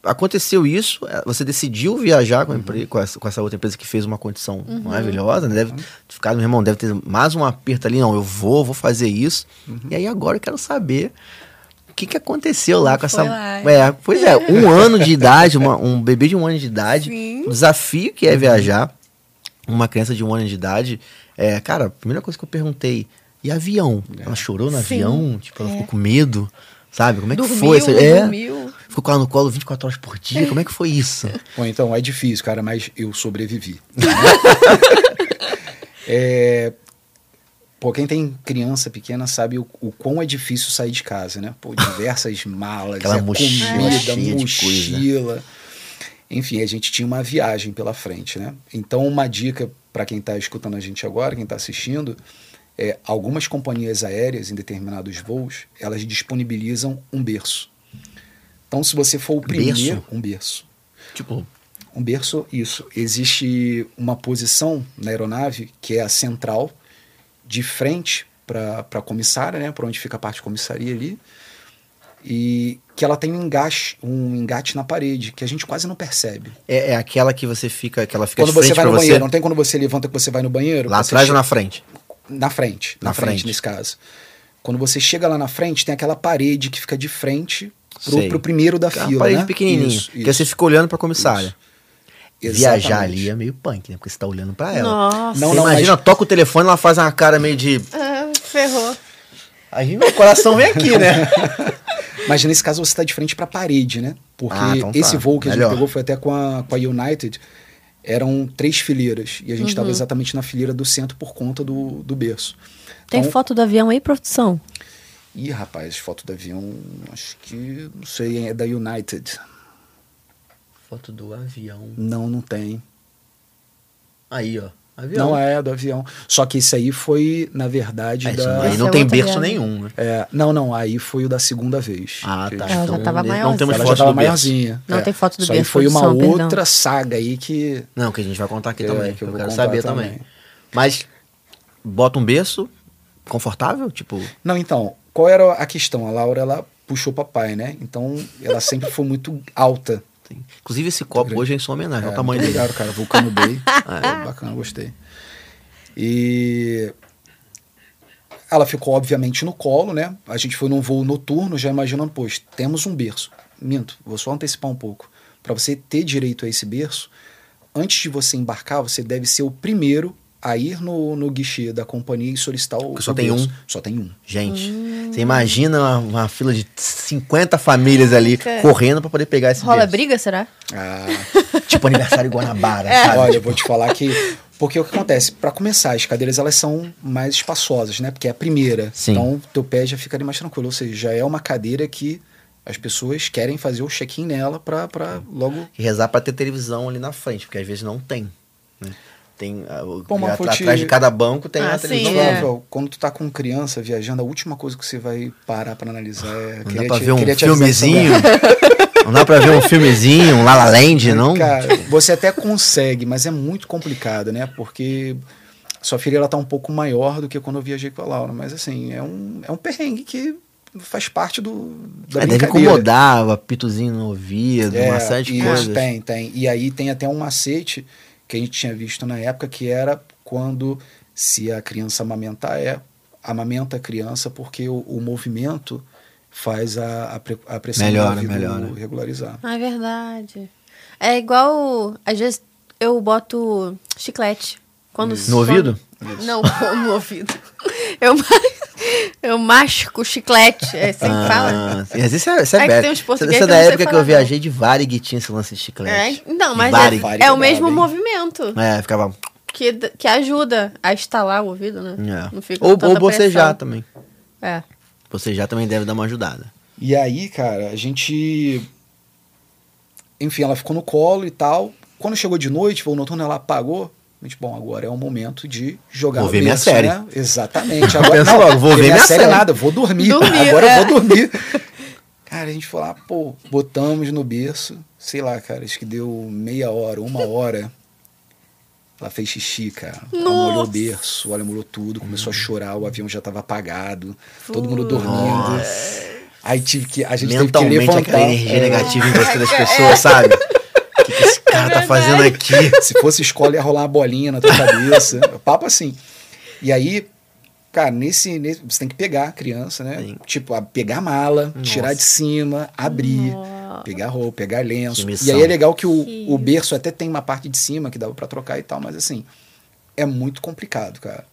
aconteceu isso, é, você decidiu viajar com, a empre- com, essa, com essa outra empresa que fez uma condição Uhum. maravilhosa, né? deve ficar, meu irmão, deve ter mais um aperto ali, não, eu vou, vou fazer isso. Uhum. E aí agora eu quero saber o que, que aconteceu lá com essa. lá? É, pois é, um ano de idade, uma- um bebê de um ano de idade, Sim. o desafio que é viajar, uma criança de um ano de idade, é, cara, a primeira coisa que eu perguntei, e avião? Ela chorou no Sim. avião? Tipo, ela É. ficou com medo? Sabe? Como é que Dormiu, foi? Essa- é, dormiu. Ficou com ela no colo 24 horas por dia? Como é que foi isso? Bom, então é difícil, cara, mas eu sobrevivi. é, pô, quem tem criança pequena sabe o, o quão é difícil sair de casa, né? Pô, diversas malas, Aquela é mochila comida, mochila. Enfim, a gente tinha uma viagem pela frente, né? Então, uma dica para quem está escutando a gente agora, quem está assistindo, é algumas companhias aéreas em determinados voos, elas disponibilizam um berço. Então, se você for o primeiro, Berço? um berço. Tipo, Um berço, isso. Existe uma posição na aeronave que é a central, de frente para a comissária, né? Para onde fica a parte de comissaria ali. E que ela tem um engate, um engate na parede, que a gente quase não percebe. é, é aquela que você fica, que ela fica Quando você vai no você, banheiro, não tem quando você levanta que você vai no banheiro? lá atrás che- ou na frente? Na frente, na, Na frente, frente. nesse caso. Quando você chega lá na frente, tem aquela parede que fica de frente pro, pro primeiro da Aquela fila, parede né? pequenininha, Isso, que você isso. fica olhando pra comissária. Isso. Viajar Exatamente. ali é meio punk, né? Porque você tá olhando pra ela. Nossa. Não, não, imagina, toca o telefone, ela faz uma cara meio de. Ah, ferrou. Aí meu coração vem aqui, né? Mas nesse caso você está de frente para a parede, né? Porque Ah, então tá. esse voo que a Melhor. gente pegou foi até com a, com a United. Eram três fileiras. E a gente Uhum. estava exatamente na fileira do centro por conta do, do berço. Tem Então- foto do avião aí, produção? Ih, rapaz, foto do avião, acho que, não sei, é da United. Foto do avião. Não, não tem. Aí, ó. Avião. Não é do avião. Só que esse aí foi, na verdade, isso da... não- aí não é tem outra berço viagem. nenhum, né? É, não, não, aí foi o da segunda vez. Ah, tá. Ela já tava não temos Ela foto já tava do berço. maiorzinha. Não é. tem foto do Isso aí berço, foi uma produção, perdão. outra saga aí que... Não, que a gente vai contar aqui É, também. que eu eu, quero saber também. também. Mas bota um berço confortável, tipo. Não, então, qual era a questão? A Laura, ela puxou papai, né? Então, ela sempre foi muito alta. assim. Inclusive esse copo grande. hoje é em sua homenagem, olha o É, tamanho dele. obrigado, cara. Vulcano Bay. É, bacana, gostei. E ela ficou, obviamente, no colo, né? A gente foi num voo noturno, já imaginando, pois, temos um berço. Minto, vou só antecipar um pouco. Para você ter direito a esse berço, antes de você embarcar, você deve ser o primeiro a ir no, no guichê da companhia e solicitar o, Porque só o tem um. Só tem um. Gente, você imagina uma, uma fila de 50 famílias ali Caraca. correndo pra poder pegar esse Rola berço. briga, será? Ah, Tipo aniversário Guanabara, É. sabe? Olha, eu vou te falar que. Porque o que acontece? Para começar, as cadeiras elas são mais espaçosas, né? Porque é a primeira. Sim. Então, teu pé já fica ali mais tranquilo. Ou seja, já é uma cadeira que as pessoas querem fazer o check-in nela para logo. E rezar pra ter televisão ali na frente, porque às vezes não tem. né? Tem ah, Pô, te- atrás de cada banco tem Ah, uma sim, é. Quando tu tá com criança viajando, a última coisa que você vai parar para analisar é. Não dá pra ver um filmezinho, Não dá pra ver um filmezinho, um La La Land, não? Cara, você até consegue, mas é muito complicado, né? Porque sua filha ela tá um pouco maior do que quando eu viajei com a Laura. Mas assim, é um, é um perrengue que faz parte do. Da É, deve incomodar, o apitozinho no ouvido, É, uma série de isso, coisas. Tem, tem. E aí tem até um macete que a gente tinha visto na época que era quando se a criança amamentar é amamenta a criança porque o, o movimento faz a, a, pre- a pressão Melhora, melhora. regularizar. Ah, é verdade. É igual. Às vezes eu boto chiclete. Quando, No ouvido? Quando- Não, no ouvido. Eu, eu masco chiclete. É assim que fala. Ah, sim, mas isso é, isso é, É que tem uns Isso- português Isso é da época que eu viajei de Varig e tinha esse lance de É, chiclete. não, mas Varig. é, é o é mesmo movimento É, ficava. que, que ajuda a estalar o ouvido, né? é. Não fica Ou, ou bocejar também. É. Bocejar também deve dar uma ajudada. E aí, cara, a gente. Enfim, ela ficou no colo e tal. Quando chegou de noite, voo noturno, ela apagou. Gente, bom, agora é o momento de jogar Vou ver minha série. Né? Exatamente. Agora, Pensa logo, vou ver minha série. nada, vou dormir. Dormir, agora é. eu vou dormir. Cara, a gente foi lá, pô, botamos no berço. Sei lá, cara, acho que deu meia hora, uma hora. Ela fez xixi, cara. Ela molhou o Nossa. berço, ela molhou tudo, começou a chorar, o avião já tava apagado, todo mundo dormindo. Aí tive que. A gente teve que Mentalmente levantar. aquela energia É. negativa em você das pessoas, sabe? Esse cara tá fazendo aqui? Se fosse escola, ia rolar uma bolinha na tua cabeça. Papo assim. E aí, cara, nesse, nesse- Você tem que pegar a criança, né? Sim. Tipo, a- pegar a mala, Nossa. tirar de cima, abrir, Nossa. pegar roupa, pegar lenço. E aí é legal que o, Que o berço até tem uma parte de cima que dava pra trocar e tal, mas assim, é muito complicado, cara.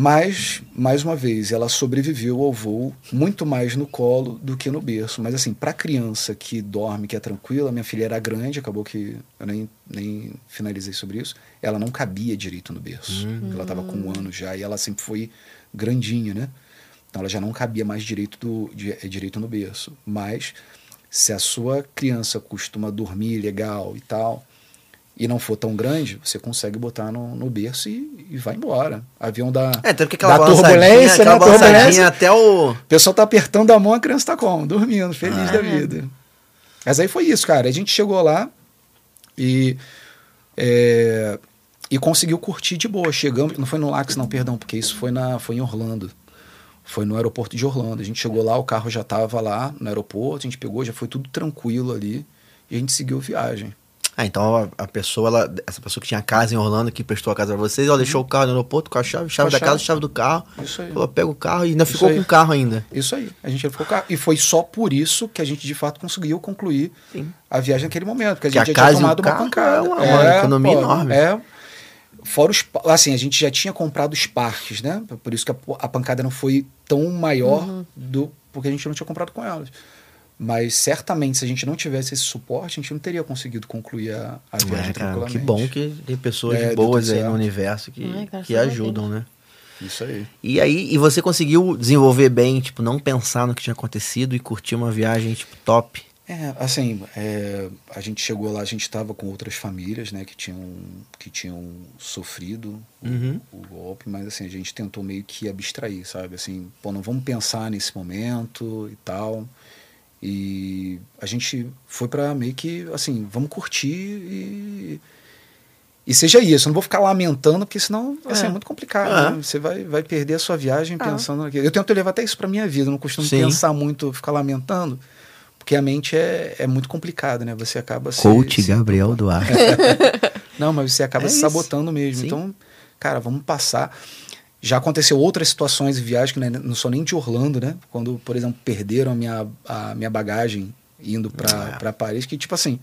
Mas, mais uma vez, ela sobreviveu ao voo muito mais no colo do que no berço. Mas assim, pra criança que dorme, que é tranquila, minha filha era grande, acabou que eu nem, nem finalizei sobre isso. Ela não cabia direito no berço. Ela tava com um ano já e ela sempre foi grandinha, né? Então ela já não cabia mais direito, do, di- eh, direito no berço. Mas se a sua criança costuma dormir legal e tal, e não for tão grande, você consegue botar no, no berço e, e vai embora. Avião da, É, da turbulência, né? Turbulência. até o... O pessoal tá apertando a mão, a criança tá como? Dormindo, feliz Ah. da vida. Mas aí foi isso, cara. A gente chegou lá e. é, e conseguiu curtir de boa. Chegamos. Não foi no Lax, não, perdão, porque isso foi, na, foi em Orlando. Foi no aeroporto de Orlando. A gente chegou lá, o carro já tava lá no aeroporto, a gente pegou, já foi tudo tranquilo ali. E a gente seguiu a viagem. Ah, então a, a pessoa, ela, essa pessoa que tinha casa em Orlando, que prestou a casa pra vocês, ela deixou o carro no aeroporto com a chave, chave Com a da casa, chave. chave do carro. Isso aí. Falou, pega o carro e ainda Isso ficou aí. com o carro ainda. Isso aí. A gente ficou com o carro. E foi só por isso que a gente de fato conseguiu concluir Sim. a viagem naquele momento. Porque a Que a gente já casa tinha tomado uma pancada. é uma- uma economia enorme. É. Fora os. Assim, a gente já tinha comprado os parques, né? Por isso que a, a pancada não foi tão maior do. Porque a gente não tinha comprado com elas. Mas certamente, se a gente não tivesse esse suporte, a gente não teria conseguido concluir a, a viagem É, cara, que bom que tem pessoas É, boas aí no universo que, graças que ajudam, né? Isso aí. E aí, e você conseguiu desenvolver bem, tipo, não pensar no que tinha acontecido e curtir uma viagem, tipo, top. É, assim, é, a gente chegou lá, a gente estava com outras famílias, né, que tinham, que tinham sofrido o- Uhum. o, golpe, mas assim, a gente tentou meio que abstrair, sabe? Assim, pô, não vamos pensar nesse momento e tal. E a gente foi para meio que, assim, vamos curtir e. E seja isso, eu não vou ficar lamentando, porque senão assim, é. É. muito complicado. É. né? Você vai, vai perder a sua viagem Ah. pensando naquilo. Eu tento levar até isso para minha vida, eu não costumo Sim. pensar muito, ficar lamentando, porque a mente é, é muito complicada, né? Você acaba se. Coach se- Gabriel Duarte. Não, mas você acaba É se isso. sabotando mesmo. Sim. Então, cara, vamos passar. Já aconteceu outras situações de viagem, que né, não sou nem de Orlando, né? Quando, por exemplo, perderam a minha, a minha bagagem indo pra, É. Paris, que tipo assim,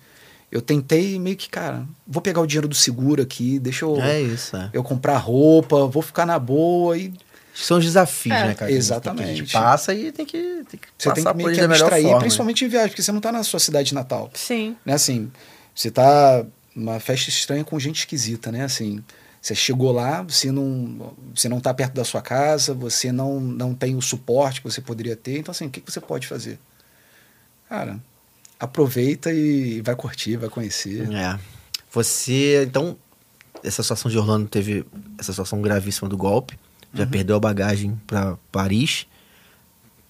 eu tentei meio que, cara, vou pegar o dinheiro do seguro aqui, deixa eu, é isso, é. eu comprar roupa, vou ficar na boa e São os desafios, É. né, cara? que a gente tem que- Exatamente. A gente passa e tem que, tem que você tem passar que por meio que da melhor abstrair, forma. né? principalmente em viagem, porque você não tá na sua cidade natal. Sim. né, assim, você tá numa festa estranha com gente esquisita, né, assim, você chegou lá, você não, você não tá perto da sua casa, você não, não tem o suporte que você poderia ter, então assim, o que, que você pode fazer? Cara, aproveita e vai curtir, vai conhecer. É. Você, então, essa situação de Orlando teve essa situação gravíssima do golpe. Já Uhum. perdeu a bagagem para Paris.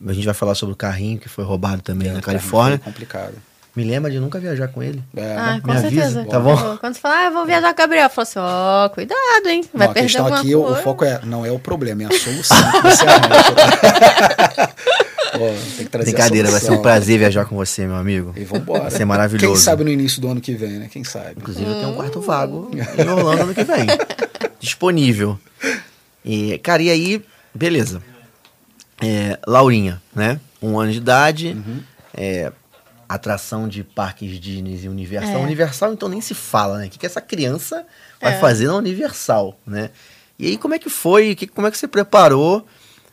A gente vai falar sobre o carrinho que foi roubado também na É, Califórnia. Foi complicado. Me lembra de nunca viajar com ele. É, Ah, com me certeza. avisa, tá bom? Quando você fala, ah, eu vou viajar com o Gabriel, eu falo assim, ó, cuidado, hein? Vai Não, a perder questão alguma aqui, o- coisa. o foco é, não é o problema, é a solução que você arranja? Ó, tem que trazer a Brincadeira, vai ser um prazer viajar com você, meu amigo. E vambora. Vai ser maravilhoso. Quem sabe no início do ano que vem, né? Quem sabe? Inclusive, eu tenho um quarto vago em Orlando ano que vem. Disponível. E, cara, e aí, beleza. É, Laurinha, né? Um ano de idade. Uhum. é, atração de parques Disney e Universal. É. Universal, então, nem se fala, né? O que, que essa criança vai É. fazer na Universal, né? E aí, como é que foi? Que, como é que você preparou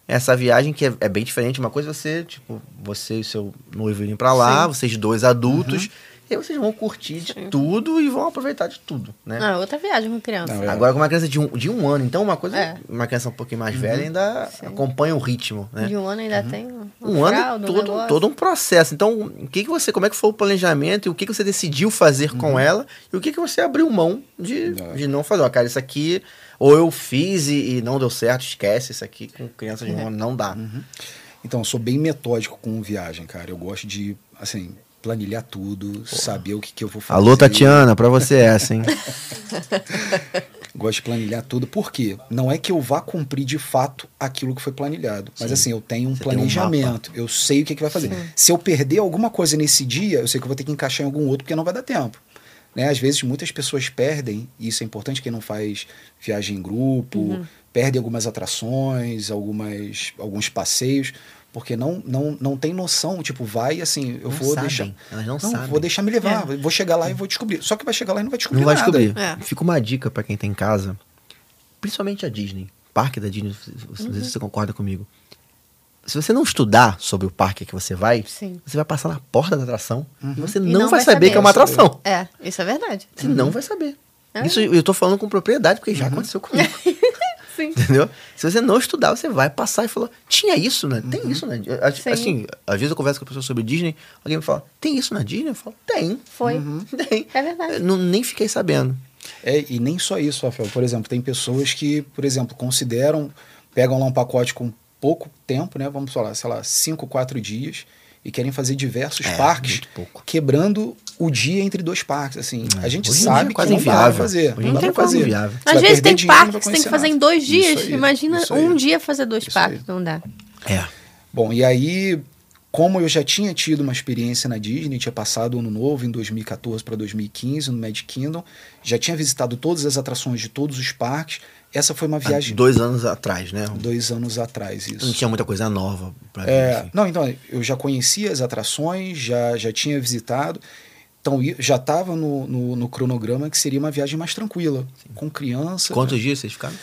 essa viagem, que é, é bem diferente? Uma coisa é você, tipo, você e seu noivo irem pra lá, vocês dois adultos, e vocês vão curtir de tudo e vão aproveitar de tudo, né? Não, outra viagem com criança. Não, é. Agora, com uma criança de um, de um ano, então uma coisa, É. uma criança um pouquinho mais velha ainda acompanha o ritmo, né? De um ano ainda tem um, Um ano é um todo, negócio. todo um processo. Então, o que, que você, como é que foi o planejamento e o que, que você decidiu fazer com ela e o que, que você abriu mão de, É. de não fazer? Ó, cara, isso aqui ou eu fiz e, e não deu certo, esquece, isso aqui com criança de um ano não dá. Então, eu sou bem metódico com viagem, cara. Eu gosto de, assim, planilhar tudo, saber o que, que eu vou fazer. Alô, Tatiana, pra você essa, hein? Gosto de planilhar tudo. Por quê? Não é que eu vá cumprir de fato aquilo que foi planilhado. Mas Sim. assim, eu tenho um Você tem um planejamento. eu sei o que, que vai fazer. Se eu perder alguma coisa nesse dia, eu sei que eu vou ter que encaixar em algum outro, porque não vai dar tempo. Né? Às vezes, muitas pessoas perdem, e isso é importante quem não faz viagem em grupo, Uhum. perde algumas atrações, algumas, alguns passeios, porque não, não, não tem noção. Tipo, vai assim, eu Não vou sabem, deixar. elas não Não, sabem. vou deixar me levar. Vou chegar lá e vou descobrir. Só que vai chegar lá e não vai descobrir Não vai nada. descobrir. É. Fica uma dica pra quem tá em casa, principalmente a Disney, parque da Disney, não sei Uhum. se você concorda comigo. Se você não estudar sobre o parque que você vai, Sim. você vai passar na porta da atração e você E não, não vai, vai saber, saber. que é uma atração. É, isso é verdade. Você não vai saber. É. Isso eu tô falando com propriedade, porque já aconteceu comigo. Sim. Entendeu? Se você não estudar, você vai passar e falar, tinha isso, né? Tem isso, né? Assim, às vezes eu converso com a pessoa sobre Disney, alguém me fala, tem isso na Disney? Eu falo, tem. Foi. Tem. É verdade. Eu não, nem fiquei sabendo. É, e nem só isso, Rafael. Por exemplo, tem pessoas que, por exemplo, consideram, pegam lá um pacote com pouco tempo, né? Vamos falar, sei lá, cinco, quatro dias, e querem fazer diversos É, parques, quebrando o dia entre dois parques. Assim, a gente Hoje em dia sabe é que quase não dá pra inviável. fazer. Hoje Não em dá dia pra é quase fazer. inviável. Às vezes tem dinheiro, não parques que você tem que fazer em nada. dois dias. Aí, Imagina aí. um dia fazer dois Isso aí. parques, não dá. É. Bom, e aí, como eu já tinha tido uma experiência na Disney, tinha passado o ano novo em 2014 para 2015 no Magic Kingdom, já tinha visitado todas as atrações de todos os parques. Essa foi uma Há viagem dois anos atrás, né? dois anos atrás, isso. Não tinha muita coisa nova pra ver. É, assim. não, então, eu já conhecia as atrações, já, já tinha visitado, então já estava no, no, no cronograma que seria uma viagem mais tranquila, com criança. Quantos dias vocês ficaram?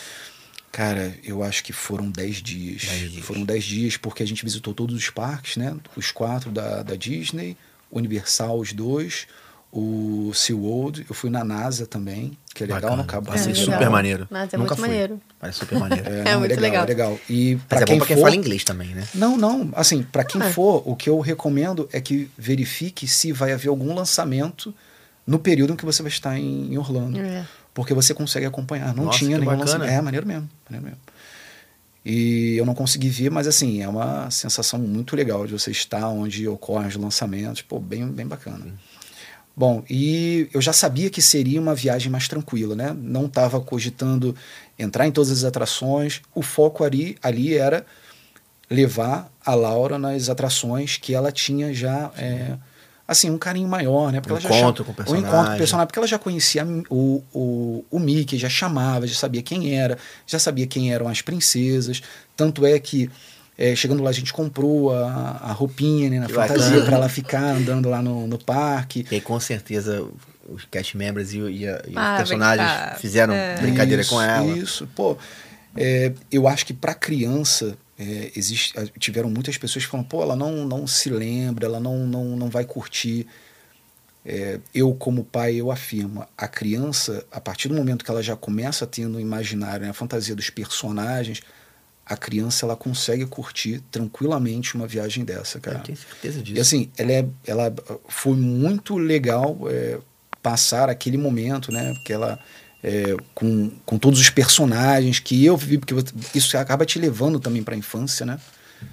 Cara, eu acho que foram 10 dias. Dez dias. Foram 10 dias porque a gente visitou todos os parques, né? Os quatro da, da Disney, Universal, os dois, o SeaWorld. Eu fui na NASA também, que é legal Bacana. no Cabo Parece É, super legal. maneiro. Mas é Nunca muito fui. maneiro. Parece super maneiro. É não, muito legal. É legal. E Mas para é bom quem pra quem for, fala inglês também, né? Não, não. Assim, para quem Ah. for, o que eu recomendo é que verifique se vai haver algum lançamento no período em que você vai estar em, em Orlando. É. Porque você consegue acompanhar. Não Nossa, tinha nenhum bacana. lançamento. É, maneiro mesmo, maneiro mesmo. E eu não consegui ver, mas assim, é uma sensação muito legal de você estar onde ocorrem os lançamentos. Pô, bem, bem bacana. Bom, e eu já sabia que seria uma viagem mais tranquila, né? Não estava cogitando entrar em todas as atrações. O foco ali, ali era levar a Laura nas atrações que ela tinha já, é, assim, um carinho maior, né? Porque Um ela já encontro com o Um encontro com personagem. o personagem, porque ela já conhecia o, o, o Mickey, já chamava, já sabia quem era, já sabia quem eram as princesas. Tanto é que, é, chegando lá, a gente comprou a, a roupinha, né, na Que fantasia, bacana. para ela ficar andando lá no, no parque. E aí, com certeza, os cast members e, o- e e Ah, os personagens brincar. fizeram É. brincadeira Isso, com ela. Isso, pô. é, eu acho que para criança é, existe, tiveram muitas pessoas que falam, pô, ela não, não se lembra, ela não, não, não vai curtir. É, eu, como pai, eu afirmo, a criança, a partir do momento que ela já começa a ter no imaginário né, a fantasia dos personagens, a criança ela consegue curtir tranquilamente uma viagem dessa, Eu cara. tenho certeza disso. E assim, ela, é, ela foi muito legal é, passar aquele momento, né? Porque ela. é, com, com todos os personagens que eu vivi, porque você- isso acaba te levando também para a infância, né?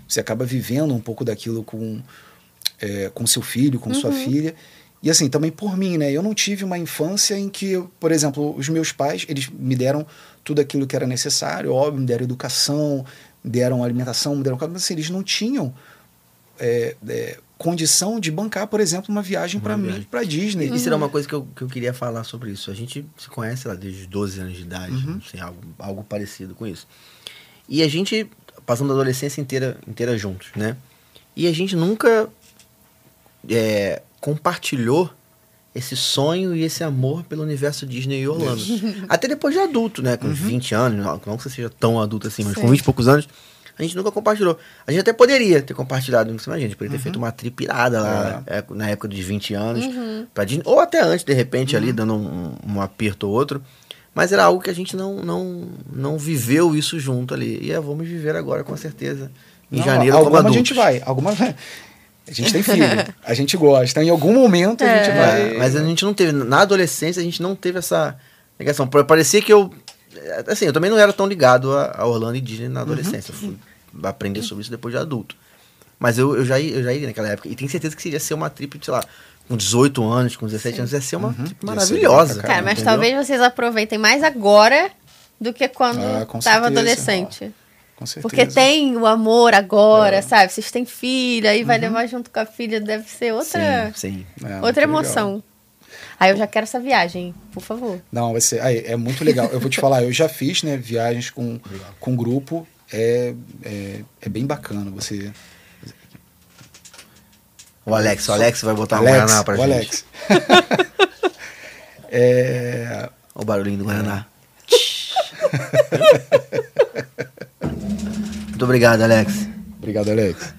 Você acaba vivendo um pouco daquilo com, é, com seu filho, com sua filha. E assim, também por mim, né? Eu não tive uma infância em que, por exemplo, os meus pais, eles me deram tudo aquilo que era necessário, óbvio, me deram educação, me deram alimentação, me deram... Mas assim, eles não tinham é, é, condição de bancar, por exemplo, uma viagem para mim, para Disney. Isso era uma coisa que eu, que eu queria falar sobre isso. A gente se conhece lá desde os 12 anos de idade, Uhum. não sei, algo, algo parecido com isso. E a gente passando a adolescência inteira, inteira juntos, né? E a gente nunca é, compartilhou esse sonho e esse amor pelo universo Disney e Orlando. Até depois de adulto, né? Com 20 anos, não, não que você seja tão adulto assim, mas com Sim. 20 e poucos anos, a gente nunca compartilhou. A gente até poderia ter compartilhado, não sei mais, gente, poderia ter feito uma trip irada lá, é, na época dos 20 anos, pra Disney, ou até antes, de repente, ali, dando um, um aperto ou outro. Mas era algo que a gente não, não, não viveu isso junto ali. E é, vamos viver agora, com certeza. Em Não, janeiro, alguma a gente vai, alguma A gente tem filho, a gente gosta. Em algum momento a gente É. vai. É, mas a gente não teve, na adolescência, a gente não teve essa ligação. Parecia que eu. Assim, eu também não era tão ligado a, a Orlando e Disney na adolescência. Eu fui aprender sobre isso depois de adulto. Mas eu, eu, já, ia- eu já ia naquela época. E tenho certeza que seria ser uma trip, sei lá, com 18 anos, com 17 anos, ia ser uma trip ser maravilhosa. pra Cara, mas entendeu? talvez vocês aproveitem mais agora do que quando Ah, com tava certeza. adolescente. Com certeza. Porque tem o amor agora, É. sabe? Vocês têm filha, aí vai levar junto com a filha, deve ser outra, Sim, sim. É, muito outra legal. emoção. Aí eu já quero essa viagem, por favor. Não, vai ser. aí, é muito legal. Eu vou te falar, eu já fiz, né, viagens com, com grupo. É, é, é bem bacana você. O Alex, o Alex vai botar um Alex, Guaraná pra o gente. Alex. é, O barulhinho do Guaraná. Muito obrigado, Alex. Obrigado, Alex.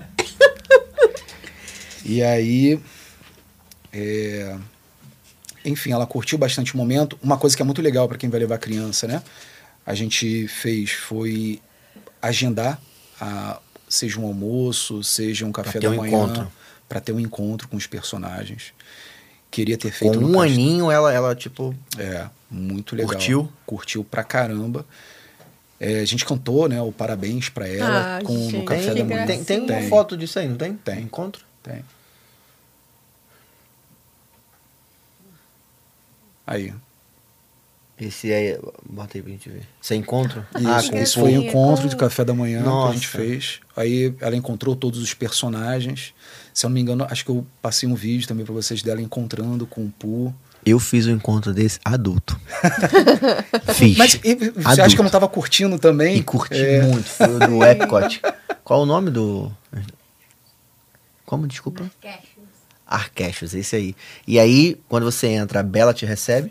e aí. é, Enfim, ela curtiu bastante o momento. Uma coisa que é muito legal para quem vai levar criança, né? A gente fez foi agendar, a, seja um almoço, seja um café da um manhã, para ter um encontro com os personagens. Queria ter Com feito no um aninho, ela, ela tipo. É, muito legal. Curtiu? Curtiu pra caramba. É, a gente cantou, né, o parabéns pra ela Ah, com, no gente, café que da manhã. Tem, tem uma Tem. foto disso aí, não tem? Tem. Encontro? Tem. Aí. Esse aí, bota aí pra gente ver. Esse é encontro? Isso, ah, isso com isso foi o Sim, encontro com- de café da manhã que a gente Nossa. fez. Aí ela encontrou todos os personagens. Se eu não me engano, acho que eu passei um vídeo também pra vocês dela encontrando com o Pooh. Eu fiz um encontro desse adulto. fiz. Mas e, você Adulto. acha que eu não tava curtindo também? E curti É, muito. Foi o do Epcot. Qual o nome do. Como? Desculpa. Arquechos, esse aí. E aí, quando você entra, a Bela te recebe.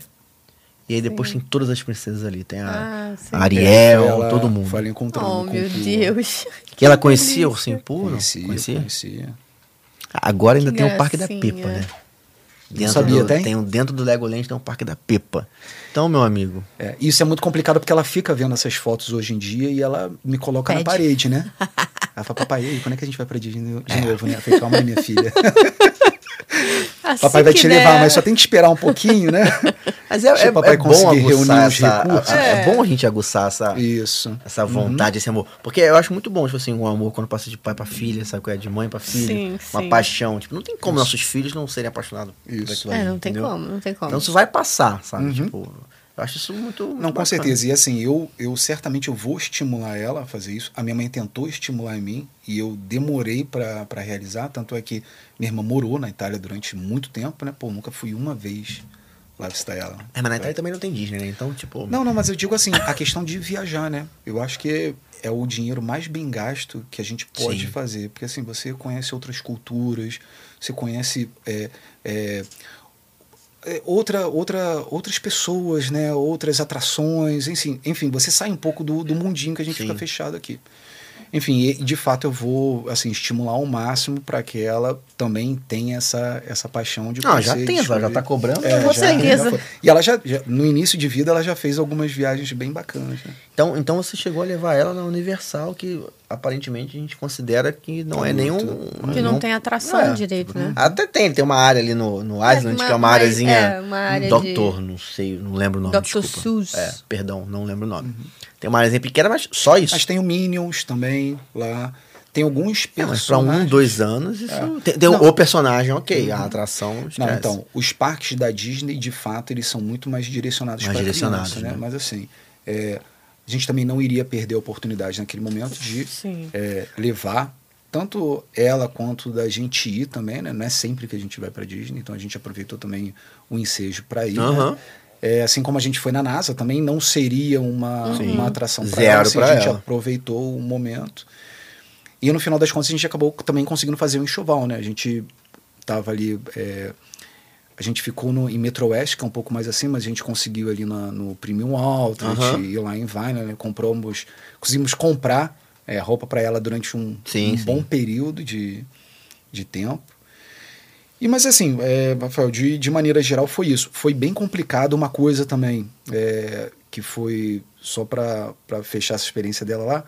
E aí depois tem todas as princesas ali. Tem a, Ah, sim. a Ariel, ela- todo mundo. Foi ela encontrando Oh, meu o. Deus. Que ela conhecia o. Ursinho não? Conhecia, Conhecia? conhecia. Agora ainda Que tem o Parque da. Pepa, né? Não sabia, do, tem? um- Dentro do Legoland tem um Parque da Pepa. Então, meu amigo, É, isso é muito complicado porque ela fica vendo essas fotos hoje em dia e ela me coloca Pede. na parede, né? Ela fala, papai, e aí, quando é que a gente vai pra Disney É. de novo, né? Eu falei, calma aí, minha filha. Assim papai vai te der. levar, mas só tem que esperar um pouquinho, né? Mas é, é, papai é bom aguçar essa, recursos. a- a- é. É. bom a gente aguçar essa, Isso. essa vontade, esse amor. Porque eu acho muito bom, tipo assim, um amor quando passa de pai pra filha, sabe qual é? De mãe pra filha. Sim, uma sim. paixão. Tipo, não tem como nossos filhos não serem apaixonados por Isso. aquilo É, não tem entendeu? como, não tem como. Então isso vai passar, sabe? Uhum. Tipo, eu acho isso muito. muito Não, com bacana. certeza. E assim, eu, eu certamente eu vou estimular ela a fazer isso. A minha mãe tentou estimular em mim e eu demorei pra pra realizar. Tanto é que minha irmã morou na Itália durante muito tempo, né? Pô, nunca fui uma vez lá visitar ela. É, mas na Itália também não tem Disney, né? Então, tipo. Não, não, mas eu digo assim, a questão de viajar, né? Eu acho que é o dinheiro mais bem gasto que a gente pode Sim. fazer. Porque assim, você conhece outras culturas, você conhece é, é, outra, outra, outras pessoas, né? Outras atrações, enfim, enfim, você sai um pouco do, do mundinho que a gente Sim. fica fechado aqui. Enfim, de fato eu vou assim estimular ao máximo para que ela também tenha essa, essa paixão de Não, já tem, ela já descobrir. tá cobrando. É, Com certeza. já. E ela já, já- no início de vida, ela já fez algumas viagens bem bacanas. Né? Então, então você chegou a levar ela na Universal, que aparentemente a gente considera que não é Muito. nenhum. Que não tem atração É. direito, né? Até tem, tem uma área ali no, no Island, uma- que é uma areazinha. é, uma área Doutor, não sei, não lembro o nome. Dr. desculpa. Seuss. É, perdão, não lembro o nome. Tem uma areazinha pequena, mas só isso. Mas tem o Minions também lá. Tem alguns É, mas personagens. pra um, dois anos, isso. Tem, tem Não. o personagem, ok. A atração. Não, esquece. então, os parques da Disney, de fato, eles são muito mais direcionados Mais para direcionados, criança, né? né? Mas assim, é, a gente também não iria perder a oportunidade naquele momento de é, levar tanto ela quanto da gente ir também, né? Não é sempre que a gente vai para Disney, então a gente aproveitou também o ensejo para ir. Aham. Né? É, assim como a gente foi na NASA, também não seria uma, Sim. uma atração para Zero ela, assim, a gente ela. aproveitou o momento. E no final das contas a gente acabou também conseguindo fazer um enxoval, né? A gente tava ali. é, a gente ficou no, em Metro West, que é um pouco mais acima, mas a gente conseguiu ali na- no Premium Outlet e lá em Vine, né? Compramos, conseguimos comprar é, roupa para ela durante um, Sim, um sim. bom período de, de tempo. E mas assim, é, Rafael, de, de maneira geral foi isso. Foi bem complicado uma coisa também, é, que foi só para fechar essa experiência dela lá,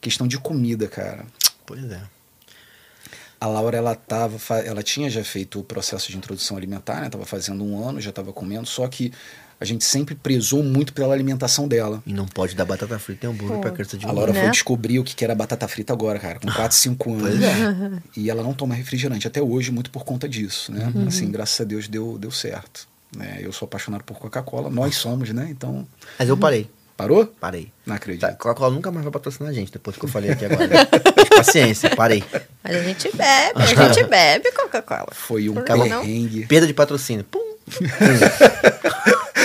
questão de comida, cara. Pois é. A Laura, ela tava, ela tinha já feito o processo de introdução alimentar, né? Tava fazendo um ano, já estava comendo, só que a gente sempre prezou muito pela alimentação dela. E não pode dar batata frita e hambúrguer Pô. pra criança de A Laura. Né? foi descobrir o que que era batata frita agora, cara, com 4, 5 anos. Pois é. E ela não toma refrigerante até hoje, muito por conta disso, né? Uhum. Assim, graças a Deus deu, deu certo. né? Eu sou apaixonado por Coca-Cola, nós somos, né? Então, Mas eu parei. Parou? Parei. Não acredito. Tá, Coca-Cola nunca mais vai patrocinar a gente, depois que eu falei aqui agora. Paciência, parei. Mas a gente bebe, a gente bebe Coca-Cola. Foi um perrengue. Perda de patrocínio. Pum.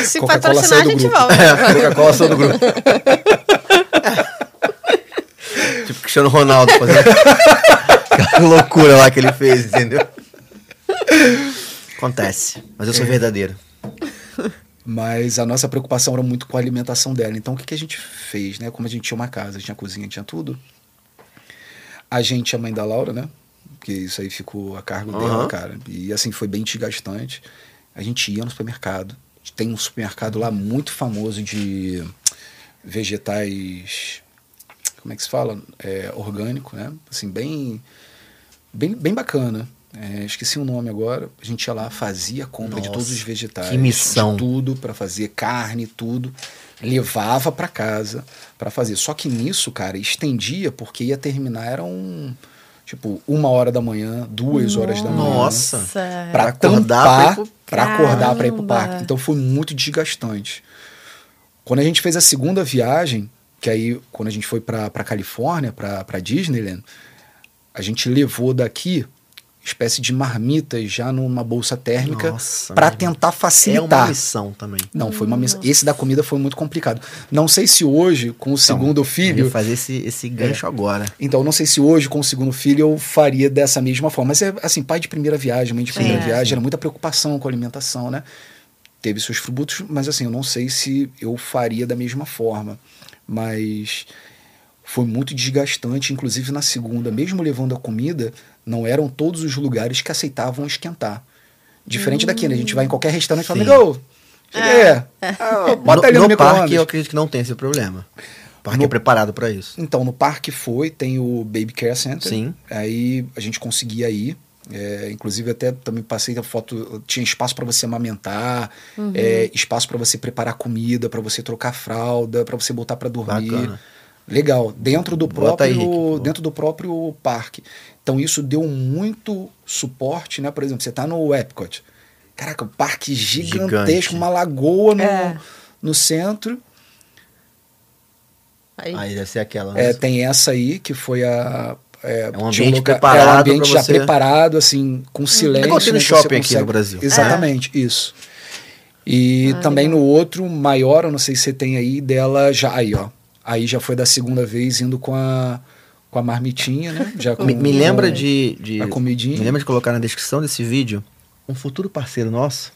Se patrocinar, saiu a do gente grupo. volta. Coca-Cola sou do grupo. tipo Cristiano Ronaldo fazendo aquela loucura lá que ele fez, entendeu? Acontece. Mas eu sou verdadeiro. Mas a nossa preocupação era muito com a alimentação dela. Então o que, que a gente fez, né? Como a gente tinha uma casa, tinha cozinha, tinha tudo. A gente, a mãe da Laura, né? Que isso aí ficou a cargo Aham. dela, cara. E assim, foi bem desgastante. A gente ia no supermercado. Tem um supermercado lá muito famoso de vegetais. Como é que se fala? É, orgânico, né? Assim, bem, bem, bem bacana. É, esqueci o nome agora. A gente ia lá, fazia a compra de Nossa, todos os vegetais. que missão. de tudo para fazer carne, tudo. Levava para casa para fazer. Só que nisso, cara, estendia porque ia terminar eram tipo uma hora da manhã, duas horas da manhã. Nossa. Nossa. Pra acordar acordar, pra pra acordar pra ir pro parque. Então foi muito desgastante. Quando a gente fez a segunda viagem, que aí quando a gente foi pra pra Califórnia, pra pra Disneyland, a gente levou daqui espécie de marmitas já numa bolsa térmica Nossa, pra mas tentar É facilitar. uma missão também. Não, foi uma missão. Esse da comida foi muito complicado. Não sei se hoje, com o segundo Eu filho, ia fazer esse, esse gancho agora. então, não sei se hoje, com o segundo filho, eu faria dessa mesma forma. Mas é assim, pai de primeira viagem, mãe de primeira É. viagem, era muita preocupação com a alimentação, né? Teve seus frutos, mas assim, eu não sei se eu faria da mesma forma. Mas foi muito desgastante, inclusive na segunda, mesmo levando a comida, não eram todos os lugares que aceitavam esquentar. Diferente daqui, né? A gente vai em qualquer restaurante e fala, amigo, cheguei. Ah, bota no ali no, no parque eu acredito que não tem esse problema. O parque No- é preparado pra isso. Então, no parque foi, tem o Baby Care Center. Sim. Aí a gente conseguia ir. É, inclusive, até também passei a foto. Tinha espaço para você amamentar, é, espaço para você preparar comida, para você trocar fralda, para você botar para dormir. Bacana. Legal, dentro do Bota aí, próprio Rick, dentro do próprio parque. Então isso deu muito suporte, né? Por exemplo, você tá no Epcot. Caraca, um parque gigantesco, Gigante. uma lagoa no, É. no centro. Aí, Aí deve ser aquela. É, né? tem essa aí, que foi a. É, É um ambiente lugar- preparado É um ambiente já você- preparado, assim, com silêncio. É igual no né, shopping aqui no Brasil. Exatamente, isso. E Ah, também legal. no outro, maior, eu não sei se você tem aí, dela já. Aí, ó. Aí já foi da segunda vez indo com a, com a marmitinha, né? Já com, Me, me lembra com de, de- A comidinha. Me lembra de colocar na descrição desse vídeo um futuro parceiro nosso.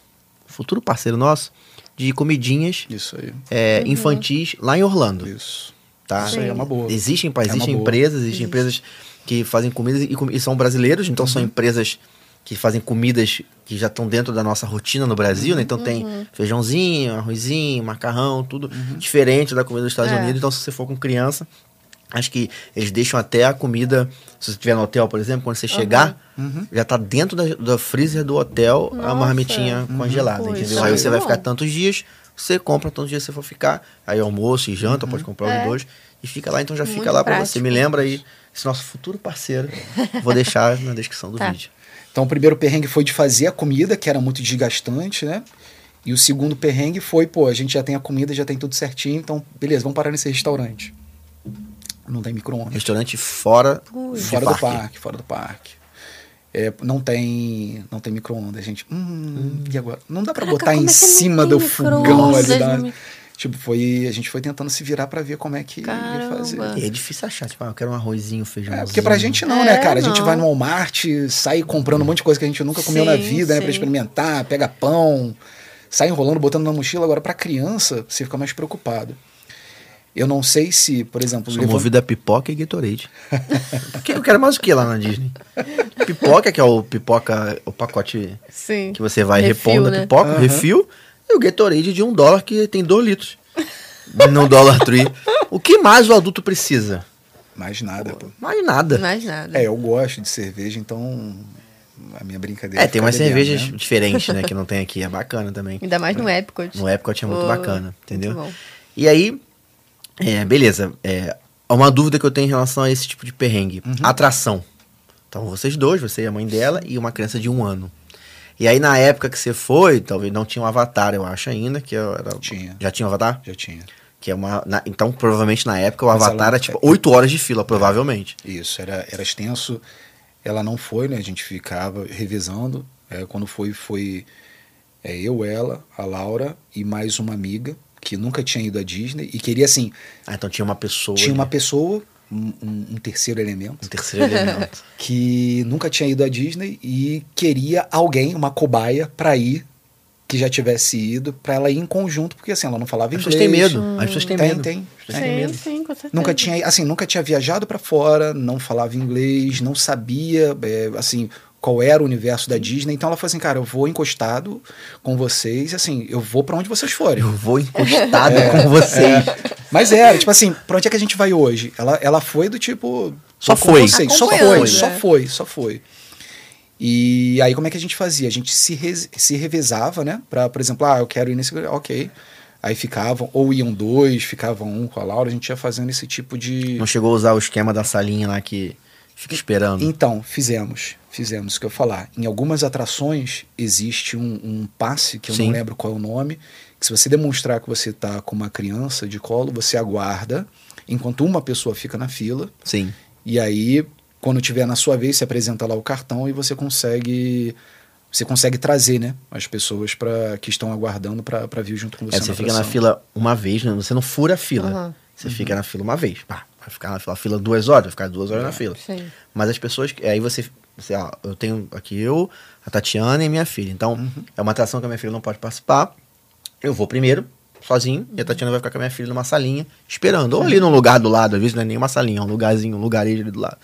Futuro parceiro nosso de comidinhas Isso aí. é, infantis lá em Orlando. Isso. Tá? Isso aí é uma boa. Existem, pá, É uma existem boa. empresas, existem empresas que fazem comidas e, e são brasileiros, então Uhum. são empresas que fazem comidas que já estão dentro da nossa rotina no Brasil, né? Então tem feijãozinho, arrozinho, macarrão, tudo Uhum. diferente da comida dos Estados É. Unidos. Então, se você for com criança, acho que eles deixam até a comida, se você estiver no hotel, por exemplo, quando você chegar, Uhum. já tá dentro da, do freezer do hotel a Nossa. marmitinha congelada, Pô, isso entendeu? é Aí você vai ficar tantos dias, você compra tantos dias você for ficar. Aí almoço e janta, pode comprar É. os dois. E fica lá, então já Muito fica lá pra você. Me lembra aí, esse nosso futuro parceiro. Vou deixar na descrição do Tá. vídeo. Então o primeiro perrengue foi de fazer a comida, que era muito desgastante, né? E o segundo perrengue foi, pô, a gente já tem a comida, já tem tudo certinho, então beleza, vamos parar nesse restaurante. Não tem micro-ondas. Restaurante fora, Ui. Fora parque. do parque, fora do parque. É, não tem não tem micro-ondas, gente. Hum, e agora? Não dá pra Caraca, botar em é não cima do fogão ali. Da... Tipo, foi, a gente foi tentando se virar pra ver como é que ia Caramba. fazer. E é difícil achar, tipo, ah, eu quero um arrozinho, feijão. É, porque pra gente não, É, né, cara? A gente não. vai no Walmart, sai comprando um monte de coisa que a gente nunca comeu na Sim, vida, né? Pra sim. experimentar, pega pão, sai enrolando, botando na mochila. Agora, pra criança, você fica mais preocupado. Eu não sei se, por exemplo, Sou levando- movido a pipoca e Gatorade. Eu quero mais o que lá na Disney? Pipoca, que é o pipoca, o pacote Sim. que você vai Refil, repondo a né? pipoca, o Aham. refil, e o Gatorade de um dólar que tem dois litros. no Dollar Tree. O que mais o adulto precisa? mais nada, pô. Mais nada. Mais nada. É, eu gosto de cerveja, então a minha brincadeira. É, tem umas cervejas né? diferentes, né, que não tem aqui. É bacana também. Ainda mais no Epcot. No Epcot é muito Pô, bacana, entendeu? muito bom. E aí, é, beleza. É, uma dúvida que eu tenho em relação a esse tipo de perrengue. Uhum. Atração. Então, vocês dois, você e a mãe dela, e uma criança de um ano. E aí, na época que você foi, talvez não tinha um avatar, eu acho ainda, que era... Tinha. Já tinha um avatar? Já tinha. Que é uma... na- então, provavelmente, na época, o Mas avatar ela- era, tipo, oito horas de fila, provavelmente. Isso, era, era extenso. Ela não foi, né? A gente ficava revezando. É, quando foi, foi é, eu, ela, a Laura e mais uma amiga que nunca tinha ido à Disney e queria, assim, Ah, então tinha uma pessoa... tinha uma pessoa, um, um- terceiro elemento, Um terceiro elemento. que nunca tinha ido à Disney e queria alguém, uma cobaia, para ir, que já tivesse ido, para ela ir em conjunto, porque assim, ela não falava As inglês. pessoas têm medo. As pessoas têm Tem, medo. tem. As pessoas têm Sim, medo. sim, com certeza. Nunca tinha, assim, nunca tinha viajado para fora, não falava inglês, não sabia, é, assim, qual era o universo da Disney. Então ela falou assim, cara, eu vou encostado com vocês, assim, eu vou para onde vocês forem. Eu vou encostado com vocês. Mas era, tipo assim, pra onde é que a gente vai hoje? Ela, ela foi do tipo. Só foi. vocês, Só foi, só né? foi, só foi. E aí, como é que a gente fazia? A gente se, res- se revezava, né? Pra, por exemplo, ah, eu quero ir nesse. Ok. Aí ficavam, ou iam dois, ficavam um com a Laura, a gente ia fazendo esse tipo de. Não chegou a usar o esquema da salinha lá que fica esperando. Então, fizemos. Fizemos o que eu ia falar. Em algumas atrações existe um, um passe, que eu Sim. não lembro qual é o nome, que se você demonstrar que você está com uma criança de colo, você aguarda, enquanto uma pessoa fica na fila, Sim. e aí, quando tiver na sua vez, você apresenta lá o cartão e você consegue. Você consegue trazer, né? As pessoas pra, que estão aguardando para vir junto com você. É, você na fica na fila uma vez, né? você não fura a fila. Aham. Você fica na fila uma vez. Pá, vai ficar na fila, fila duas horas, vai ficar duas horas na fila. Sim. Mas as pessoas. Aí você. Ó, eu tenho aqui eu, a Tatiana e minha filha. Então, Uhum. é uma atração que a minha filha não pode participar. Eu vou primeiro, sozinho, e a Tatiana vai ficar com a minha filha numa salinha, esperando. Ou ali num lugar do lado, às vezes não é nem uma salinha, é um lugarzinho, um lugarejo ali do lado.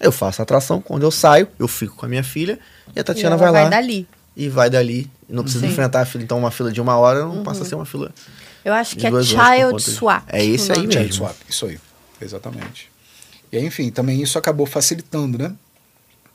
Eu faço a atração, quando eu saio, eu fico com a minha filha, e a Tatiana E ela vai lá dali. e vai dali. Não precisa Sim. Uhum. enfrentar a fila. Então, uma fila de uma hora não passa a ser uma fila Eu acho de que é Child Swap. É isso o aí mesmo. Child swap, isso aí. Exatamente. E aí, enfim, também isso acabou facilitando, né?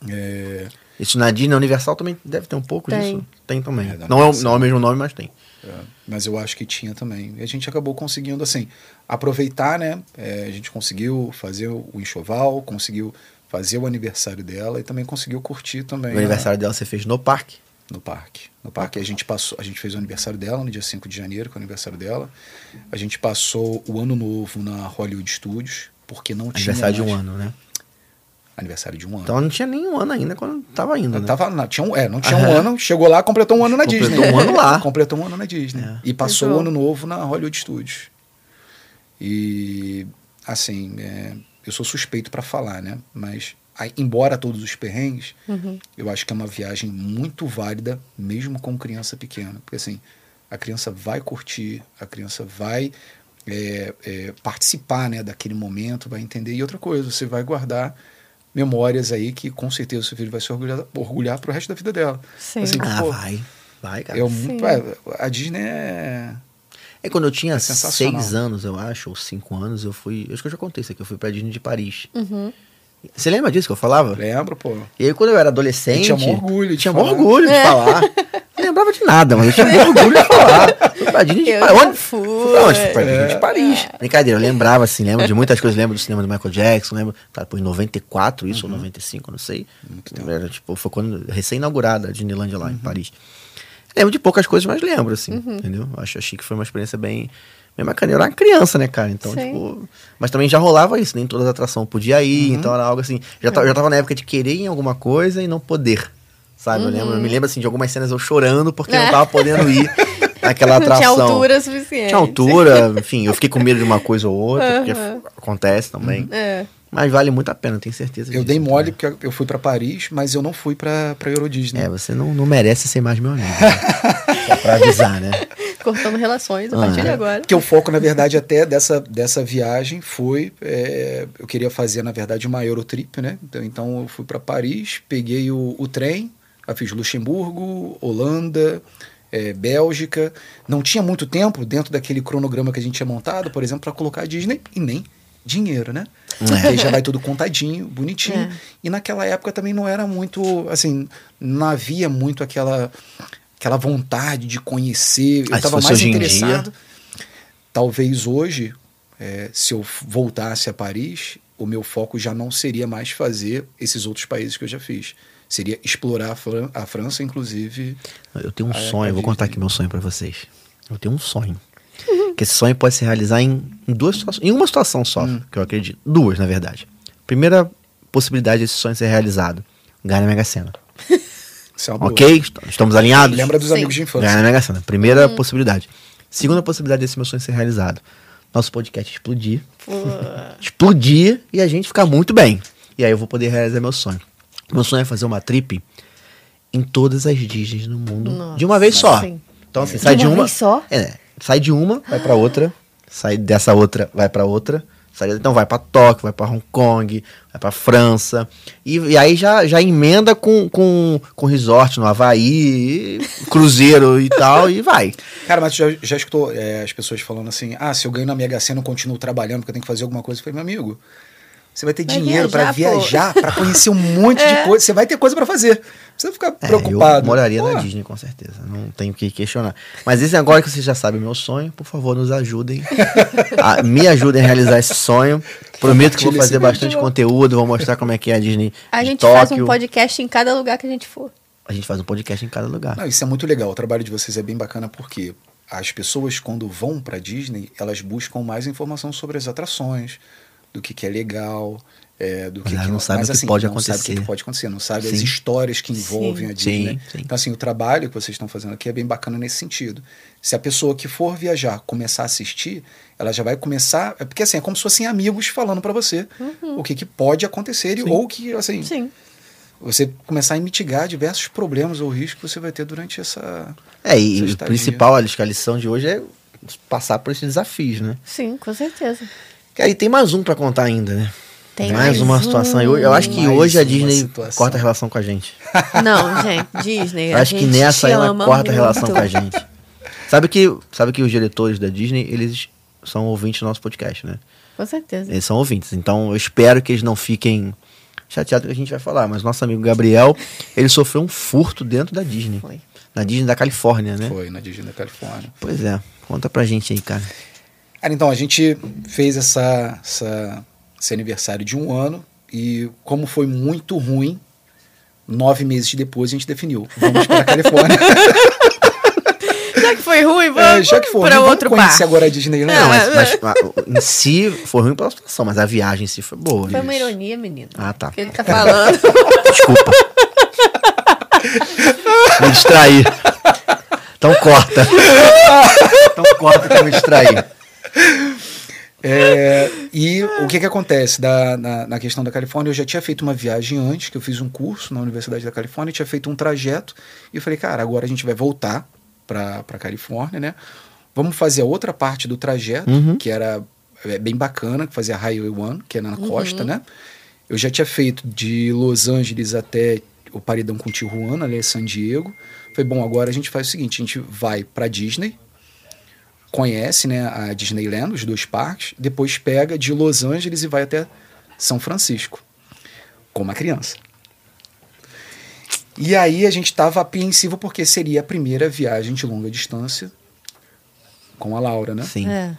É, Isso na Disney Universal também deve ter um pouco Tem. disso. Tem também. É, não, é, não é o mesmo nome, mas tem. É, mas eu acho que tinha também. E a gente acabou conseguindo, assim, aproveitar, né? É, a gente conseguiu fazer o enxoval, conseguiu fazer o aniversário dela e também conseguiu curtir também O aniversário dela você fez no parque. no parque. No parque a gente passou, a gente fez o aniversário dela no dia 5 de janeiro, que é o aniversário dela. A gente passou o ano novo na Hollywood Studios, porque não tinha Aniversário de um ano, né? Aniversário de um ano. Então ela não tinha nem um ano ainda quando tava indo, né? Tava, na- tinha um, é, não tinha um ano, chegou lá, completou um ano na Completou Disney. um ano lá. completou um ano na Disney. É. E passou o Legal. ano novo na Hollywood Studios. E, assim, é, eu sou suspeito para falar, né? Mas, aí, embora todos os perrengues, Uhum. eu acho que é uma viagem muito válida, mesmo com criança pequena. Porque, assim, a criança vai curtir, a criança vai é, é, participar né, daquele momento, vai entender. E outra coisa, você vai guardar memórias aí que com certeza o seu filho vai se orgulhar, orgulhar pro resto da vida dela. Sim. Assim, Ah, pô, vai. Vai, cara. eu, a Disney é. É quando eu tinha É seis anos, eu acho, ou cinco anos, eu fui. Acho que eu já contei isso aqui. Eu fui pra Disney de Paris. Uhum. Você lembra disso que eu falava? Lembro, pô. E aí, quando eu era adolescente. Eu tinha maior orgulho de tinha falar. maior orgulho de É. falar. Não lembrava de nada, mas eu tinha maior orgulho de falar. Fui pra Disney de Paris. Onde? fui. Pra onde? Fui pra Disney É. de Paris. Brincadeira, eu lembrava, assim, lembro de muitas coisas. Lembro do cinema do Michael Jackson, lembro. Tá, pô, em 94, isso, Uhum. ou 95, não sei. Era, tipo, foi quando recém-inaugurada a Disneyland lá em Uhum. Paris. Lembro de poucas coisas, mas lembro, assim, Uhum. entendeu? Acho, achei que foi uma experiência bem, bacana. Eu era uma criança, né, cara? Então, Sim. tipo. Mas também já rolava isso, nem todas as atrações podia ir, Uhum. então era algo assim. Já, ta- já tava na época de querer em alguma coisa e não poder. Sabe? Eu, lembro, eu me lembro assim de algumas cenas eu chorando porque eu Uhum. É. não tava podendo ir naquela Não atração. tinha altura suficiente. Tinha altura, enfim, eu fiquei com medo de uma coisa ou outra, porque Aham. f- acontece também. É. Mas vale muito a pena, tenho certeza Eu disso, dei mole né? porque eu fui pra Paris, mas eu não fui pra, pra Euro Disney. É, você não, não merece ser mais meu amigo. né? Só pra avisar, né? Cortando relações a partir Ah, de é. agora. Porque o foco, na verdade, até dessa, dessa viagem foi. é, eu queria fazer, na verdade, uma Eurotrip, né? Então, então eu fui para Paris, peguei o, o trem, fiz Luxemburgo, Holanda, é, Bélgica. Não tinha muito tempo dentro daquele cronograma que a gente tinha montado, por exemplo, para colocar a Disney e nem dinheiro, né? Porque aí já vai tudo contadinho, bonitinho. É. E naquela época também não era muito, assim, não havia muito aquela aquela vontade de conhecer. Eu Ah, estava mais interessado. Talvez hoje, é, se eu voltasse a Paris, o meu foco já não seria mais fazer esses outros países que eu já fiz. Seria explorar a, Fran- a França, inclusive. Eu tenho um sonho, eu vou a contar aqui meu sonho pra vocês. Eu tenho um sonho. que esse sonho pode se realizar em, em duas situações, em uma situação só, Hum. que eu acredito. Duas, na verdade. Primeira possibilidade desse sonho ser realizado, ganhar na Mega Sena. Isso é uma boa. Ok? Est- Estamos alinhados? Lembra dos Sim. amigos de infância. Ganhar na Mega Sena. Primeira possibilidade. Segunda possibilidade desse meu sonho ser realizado. Nosso podcast explodir. Explodir e a gente ficar muito bem. E aí eu vou poder realizar meu sonho. Meu sonho é fazer uma trip em todas as Disneys no mundo. Nossa, de uma vez só. sim. Então, assim, De sai de uma uma. vez só? É, sai de uma, vai pra outra. Sai dessa outra, vai pra outra. Então vai pra Tóquio, vai pra Hong Kong, vai pra França. E, e aí já, já emenda com, com, com resort no Havaí, cruzeiro e tal, e vai. Cara, mas já, já escutou é, as pessoas falando assim: ah, se eu ganho na Mega Sena, eu continuo trabalhando porque eu tenho que fazer alguma coisa. Eu falei, meu amigo, você vai ter Vai dinheiro pra viajar, pra conhecer um monte de coisa. Você vai ter coisa pra fazer. Não precisa ficar É, preocupado. Eu moraria Pô, na Disney, com certeza. Não tenho que questionar. Mas esse agora que vocês já sabem o meu sonho, por favor, nos ajudem. a- me ajudem a realizar esse sonho. Prometo que vou fazer bastante vídeo. conteúdo, vou mostrar como é que é a Disney A de gente Tóquio. faz um podcast em cada lugar que a gente for. A gente faz um podcast em cada lugar. Não, isso é muito legal. O trabalho de vocês é bem bacana porque as pessoas, quando vão pra Disney, elas buscam mais informação sobre as atrações, do que, que é legal. É, do que, que não sabem mas, o que assim, pode não sabe o que, acontecer. pode acontecer, não sabe as Sim. histórias que envolvem Sim. a Disney. Sim, sim. Então, assim, o trabalho que vocês estão fazendo aqui é bem bacana nesse sentido. Se a pessoa que for viajar começar a assistir, ela já vai começar. É porque assim, é como se fossem amigos falando pra você o que, que pode acontecer e- Sim. ou que, assim, Sim. você começar a mitigar diversos problemas ou riscos que você vai ter durante essa. É, e Essa o principal, acho que a lição de hoje é passar por esses desafios, né? Sim, com certeza. E aí tem mais um pra contar ainda, né? Tem mais, mais uma um. situação. Eu, eu acho que Mais hoje a uma Disney situação. corta a relação com a gente. Não, gente, Disney. Eu a acho que nessa ela corta a relação muito. com a gente. Sabe que, sabe que os diretores da Disney, eles são ouvintes do nosso podcast, né? Com certeza. Eles são ouvintes. Então eu espero que eles não fiquem chateados que a gente vai falar. Mas nosso amigo Gabriel, ele sofreu um furto dentro da Disney. Foi. Na Disney da Califórnia, né? Foi na Disney da Califórnia. Pois é. Conta pra gente aí, cara. Cara, então, a gente fez essa, essa- esse aniversário de um ano e como foi muito ruim, nove meses depois a gente definiu. Vamos para a Califórnia. Já que foi ruim, vamos É, já que for para ruim, outro vamos par. conhecer agora a Disneyland. Não, É, mas, mas, mas em si foi ruim pela situação, mas a viagem em si foi boa. Foi uma Isso. ironia, menino. Ah, tá. Que ele tá falando. Desculpa. me distraí. Então corta. Então corta que eu me distraí. É, e o que que acontece da, na, na questão da Califórnia? Eu já tinha feito uma viagem antes, que eu fiz um curso na Universidade da Califórnia, tinha feito um trajeto, e eu falei, cara, agora a gente vai voltar para a Califórnia, né? Vamos fazer a outra parte do trajeto, Uhum. que era é, bem bacana, que fazia Highway One, que é na costa, né? Eu já tinha feito de Los Angeles até o paredão com Tijuana, ali é San Diego. Falei, bom, agora a gente faz o seguinte, a gente vai para Disney, conhece né, a Disneyland, os dois parques, depois pega de Los Angeles e vai até São Francisco. com uma criança. E aí a gente estava apreensivo porque seria a primeira viagem de longa distância com a Laura, né? Sim. É.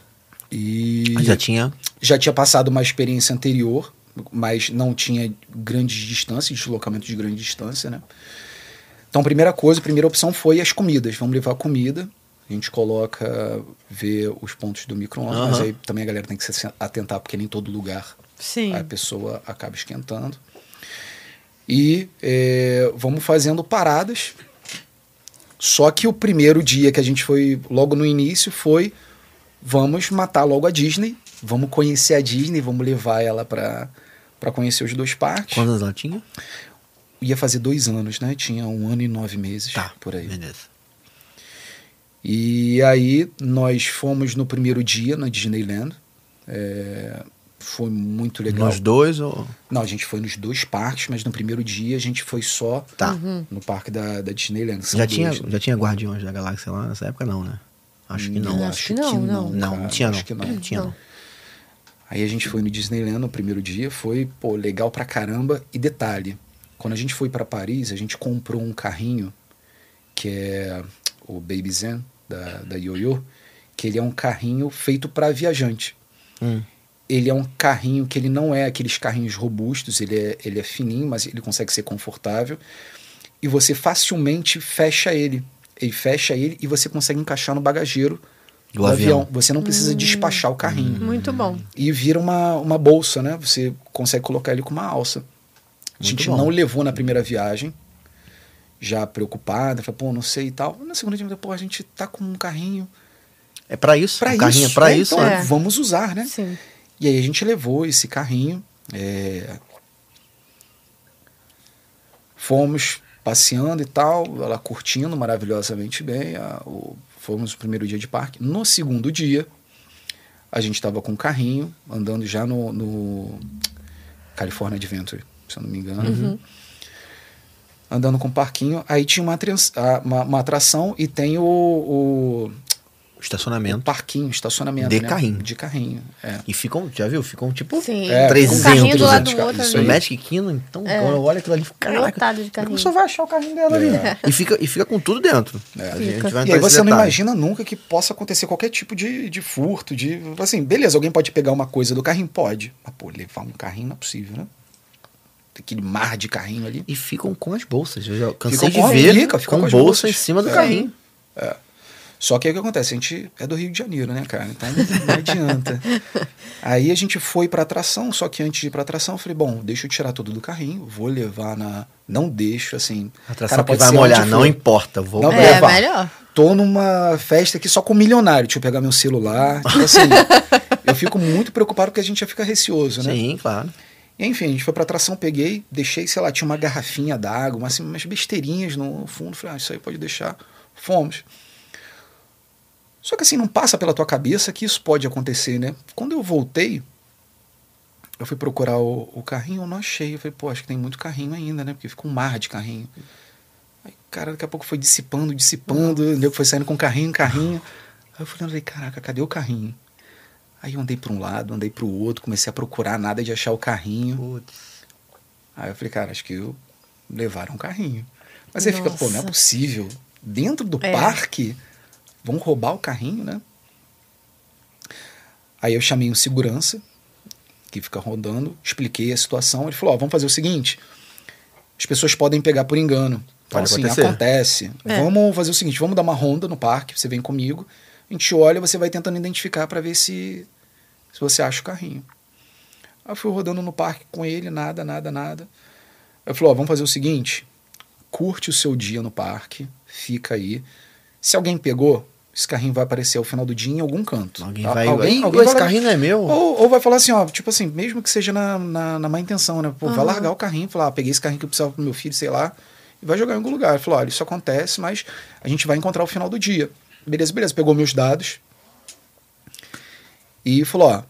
E Já tinha. já tinha passado uma experiência anterior, mas não tinha grandes distâncias, deslocamento de grande distância, né? Então, primeira coisa, a primeira opção foi as comidas. Vamos levar comida. A gente coloca, vê os pontos do micro-ondas, mas Aham. aí também a galera tem que se atentar, porque nem todo lugar Sim. a pessoa acaba esquentando. E é, vamos fazendo paradas. Só que o primeiro dia que a gente foi, logo no início, foi vamos matar logo a Disney, vamos conhecer a Disney, vamos levar ela para para conhecer os dois parques. Quantos ela tinha? Ia fazer dois anos, né? Tinha um ano e nove meses Tá. por aí. Beleza. E aí nós fomos no primeiro dia na Disneyland. É, foi muito legal. Nós dois ou. Não, a gente foi nos dois parques, mas no primeiro dia a gente foi só Tá. no parque da, da Disneyland. São Já dois, tinha, né? já tinha Guardiões da Galáxia lá nessa época, não, né? Acho que não. Não, acho que não, não. Não, cara, não tinha não. Acho que não. Não tinha não. Aí a gente foi no Disneyland no primeiro dia, foi, pô, legal pra caramba. E detalhe, quando a gente foi pra Paris, a gente comprou um carrinho, que é o Baby Zen, da, da Yoyo, que ele é um carrinho feito pra viajante. Hum. Ele é um carrinho que ele não é aqueles carrinhos robustos, ele é, ele é fininho, mas ele consegue ser confortável. E você facilmente fecha ele. Ele fecha ele e você consegue encaixar no bagageiro Do do, avião. avião. Você não precisa despachar o carrinho. Muito bom. E vira uma, uma bolsa, né? Você consegue colocar ele com uma alça. A gente não levou na primeira viagem, já preocupada, falou, pô, não sei e tal. Na segunda dia, pô, a gente tá com um carrinho. É pra isso. Pra o isso. carrinho é pra né? isso, Então, né? É. vamos usar, né? Sim. E aí a gente levou esse carrinho. é, Fomos passeando e tal, ela curtindo maravilhosamente bem. a- o- Fomos no primeiro dia de parque. No segundo dia, a gente estava com o carrinho, andando já no, no California Adventure, se eu não me engano. Andando com o parquinho. Aí tinha uma, uma, uma atração e tem o, o, o Estacionamento. parquinho, estacionamento. De né? carrinho. De carrinho, é. E ficam, já viu? Ficam tipo Sim. É, um 300, carrinho do lado do 300, outro isso ali. Magic Kingdom, então, quando eu olho aquilo ali, caraca, Lotado de como carrinho. só vai achar o carrinho dela ali? E fica, e fica com tudo dentro. É. A gente Fica. vai E aí você não imagina nunca que possa acontecer qualquer tipo de, de furto, de. Assim, beleza, alguém pode pegar uma coisa do carrinho? Pode. Mas, pô, levar um carrinho não é possível, né? Aquele mar de carrinho ali. E ficam com as bolsas. Eu já cansei Ficam de com a- ver fica, fica com, com as bolsa bolsas. em cima do É. carrinho. Só que aí o que acontece? A gente é do Rio de Janeiro, né, cara? Então não adianta. Aí a gente foi pra atração, só que antes de ir pra atração, eu falei, bom, deixa eu tirar tudo do carrinho, vou levar na. Não deixo, assim. Atração Cara, que vai molhar, não importa. Vou Não, É, levar. melhor. tô numa festa aqui só com milionário. Deixa eu pegar meu celular. Tipo assim, eu fico muito preocupado porque a gente já fica receoso, né? Sim, claro. Enfim, a gente foi pra atração, peguei, deixei, sei lá, tinha uma garrafinha d'água, umas, assim, umas besteirinhas no fundo. Falei, ah, isso aí pode deixar. Fomos. Só que assim, não passa pela tua cabeça que isso pode acontecer, né? Quando eu voltei, eu fui procurar o, o carrinho, eu não achei. Eu falei, pô, acho que tem muito carrinho ainda, né? Porque fica um mar de carrinho. Aí, cara, daqui a pouco foi dissipando, dissipando, o nego foi saindo com carrinho, carrinho. Aí eu falei, caraca, cadê o carrinho? Aí eu andei para um lado, andei para o outro, comecei a procurar nada de achar o carrinho. Putz. Aí eu falei, cara, acho que eu levaram um carrinho. Mas aí fica, pô, não é Nossa. possível. Dentro do É. parque, vão roubar o carrinho, né? Aí eu chamei um segurança, que fica rodando, expliquei a situação. Ele falou, ó, vamos fazer o seguinte, as pessoas podem pegar por engano. Então, Pode assim, acontecer. acontece. É. Vamos fazer o seguinte, vamos dar uma ronda no parque, você vem comigo, a gente olha, você vai tentando identificar para ver se, se você acha o carrinho. Aí eu fui rodando no parque com ele, nada, nada, nada. Eu falei, ó, vamos fazer o seguinte, curte o seu dia no parque, fica aí. Se alguém pegou, esse carrinho vai aparecer ao final do dia em algum canto. Alguém Tá? vai. alguém, alguém esse vai- carrinho não é meu. ou, ou vai falar assim, ó, tipo assim, mesmo que seja na, na, na má intenção, né? Pô, vai Aham. largar o carrinho, falar, ah, peguei esse carrinho que eu precisava pro meu filho, sei lá, e vai jogar em algum lugar. Ele falou, olha, isso acontece, mas a gente vai encontrar o final do dia. Beleza, beleza. Pegou meus dados e falou, ó,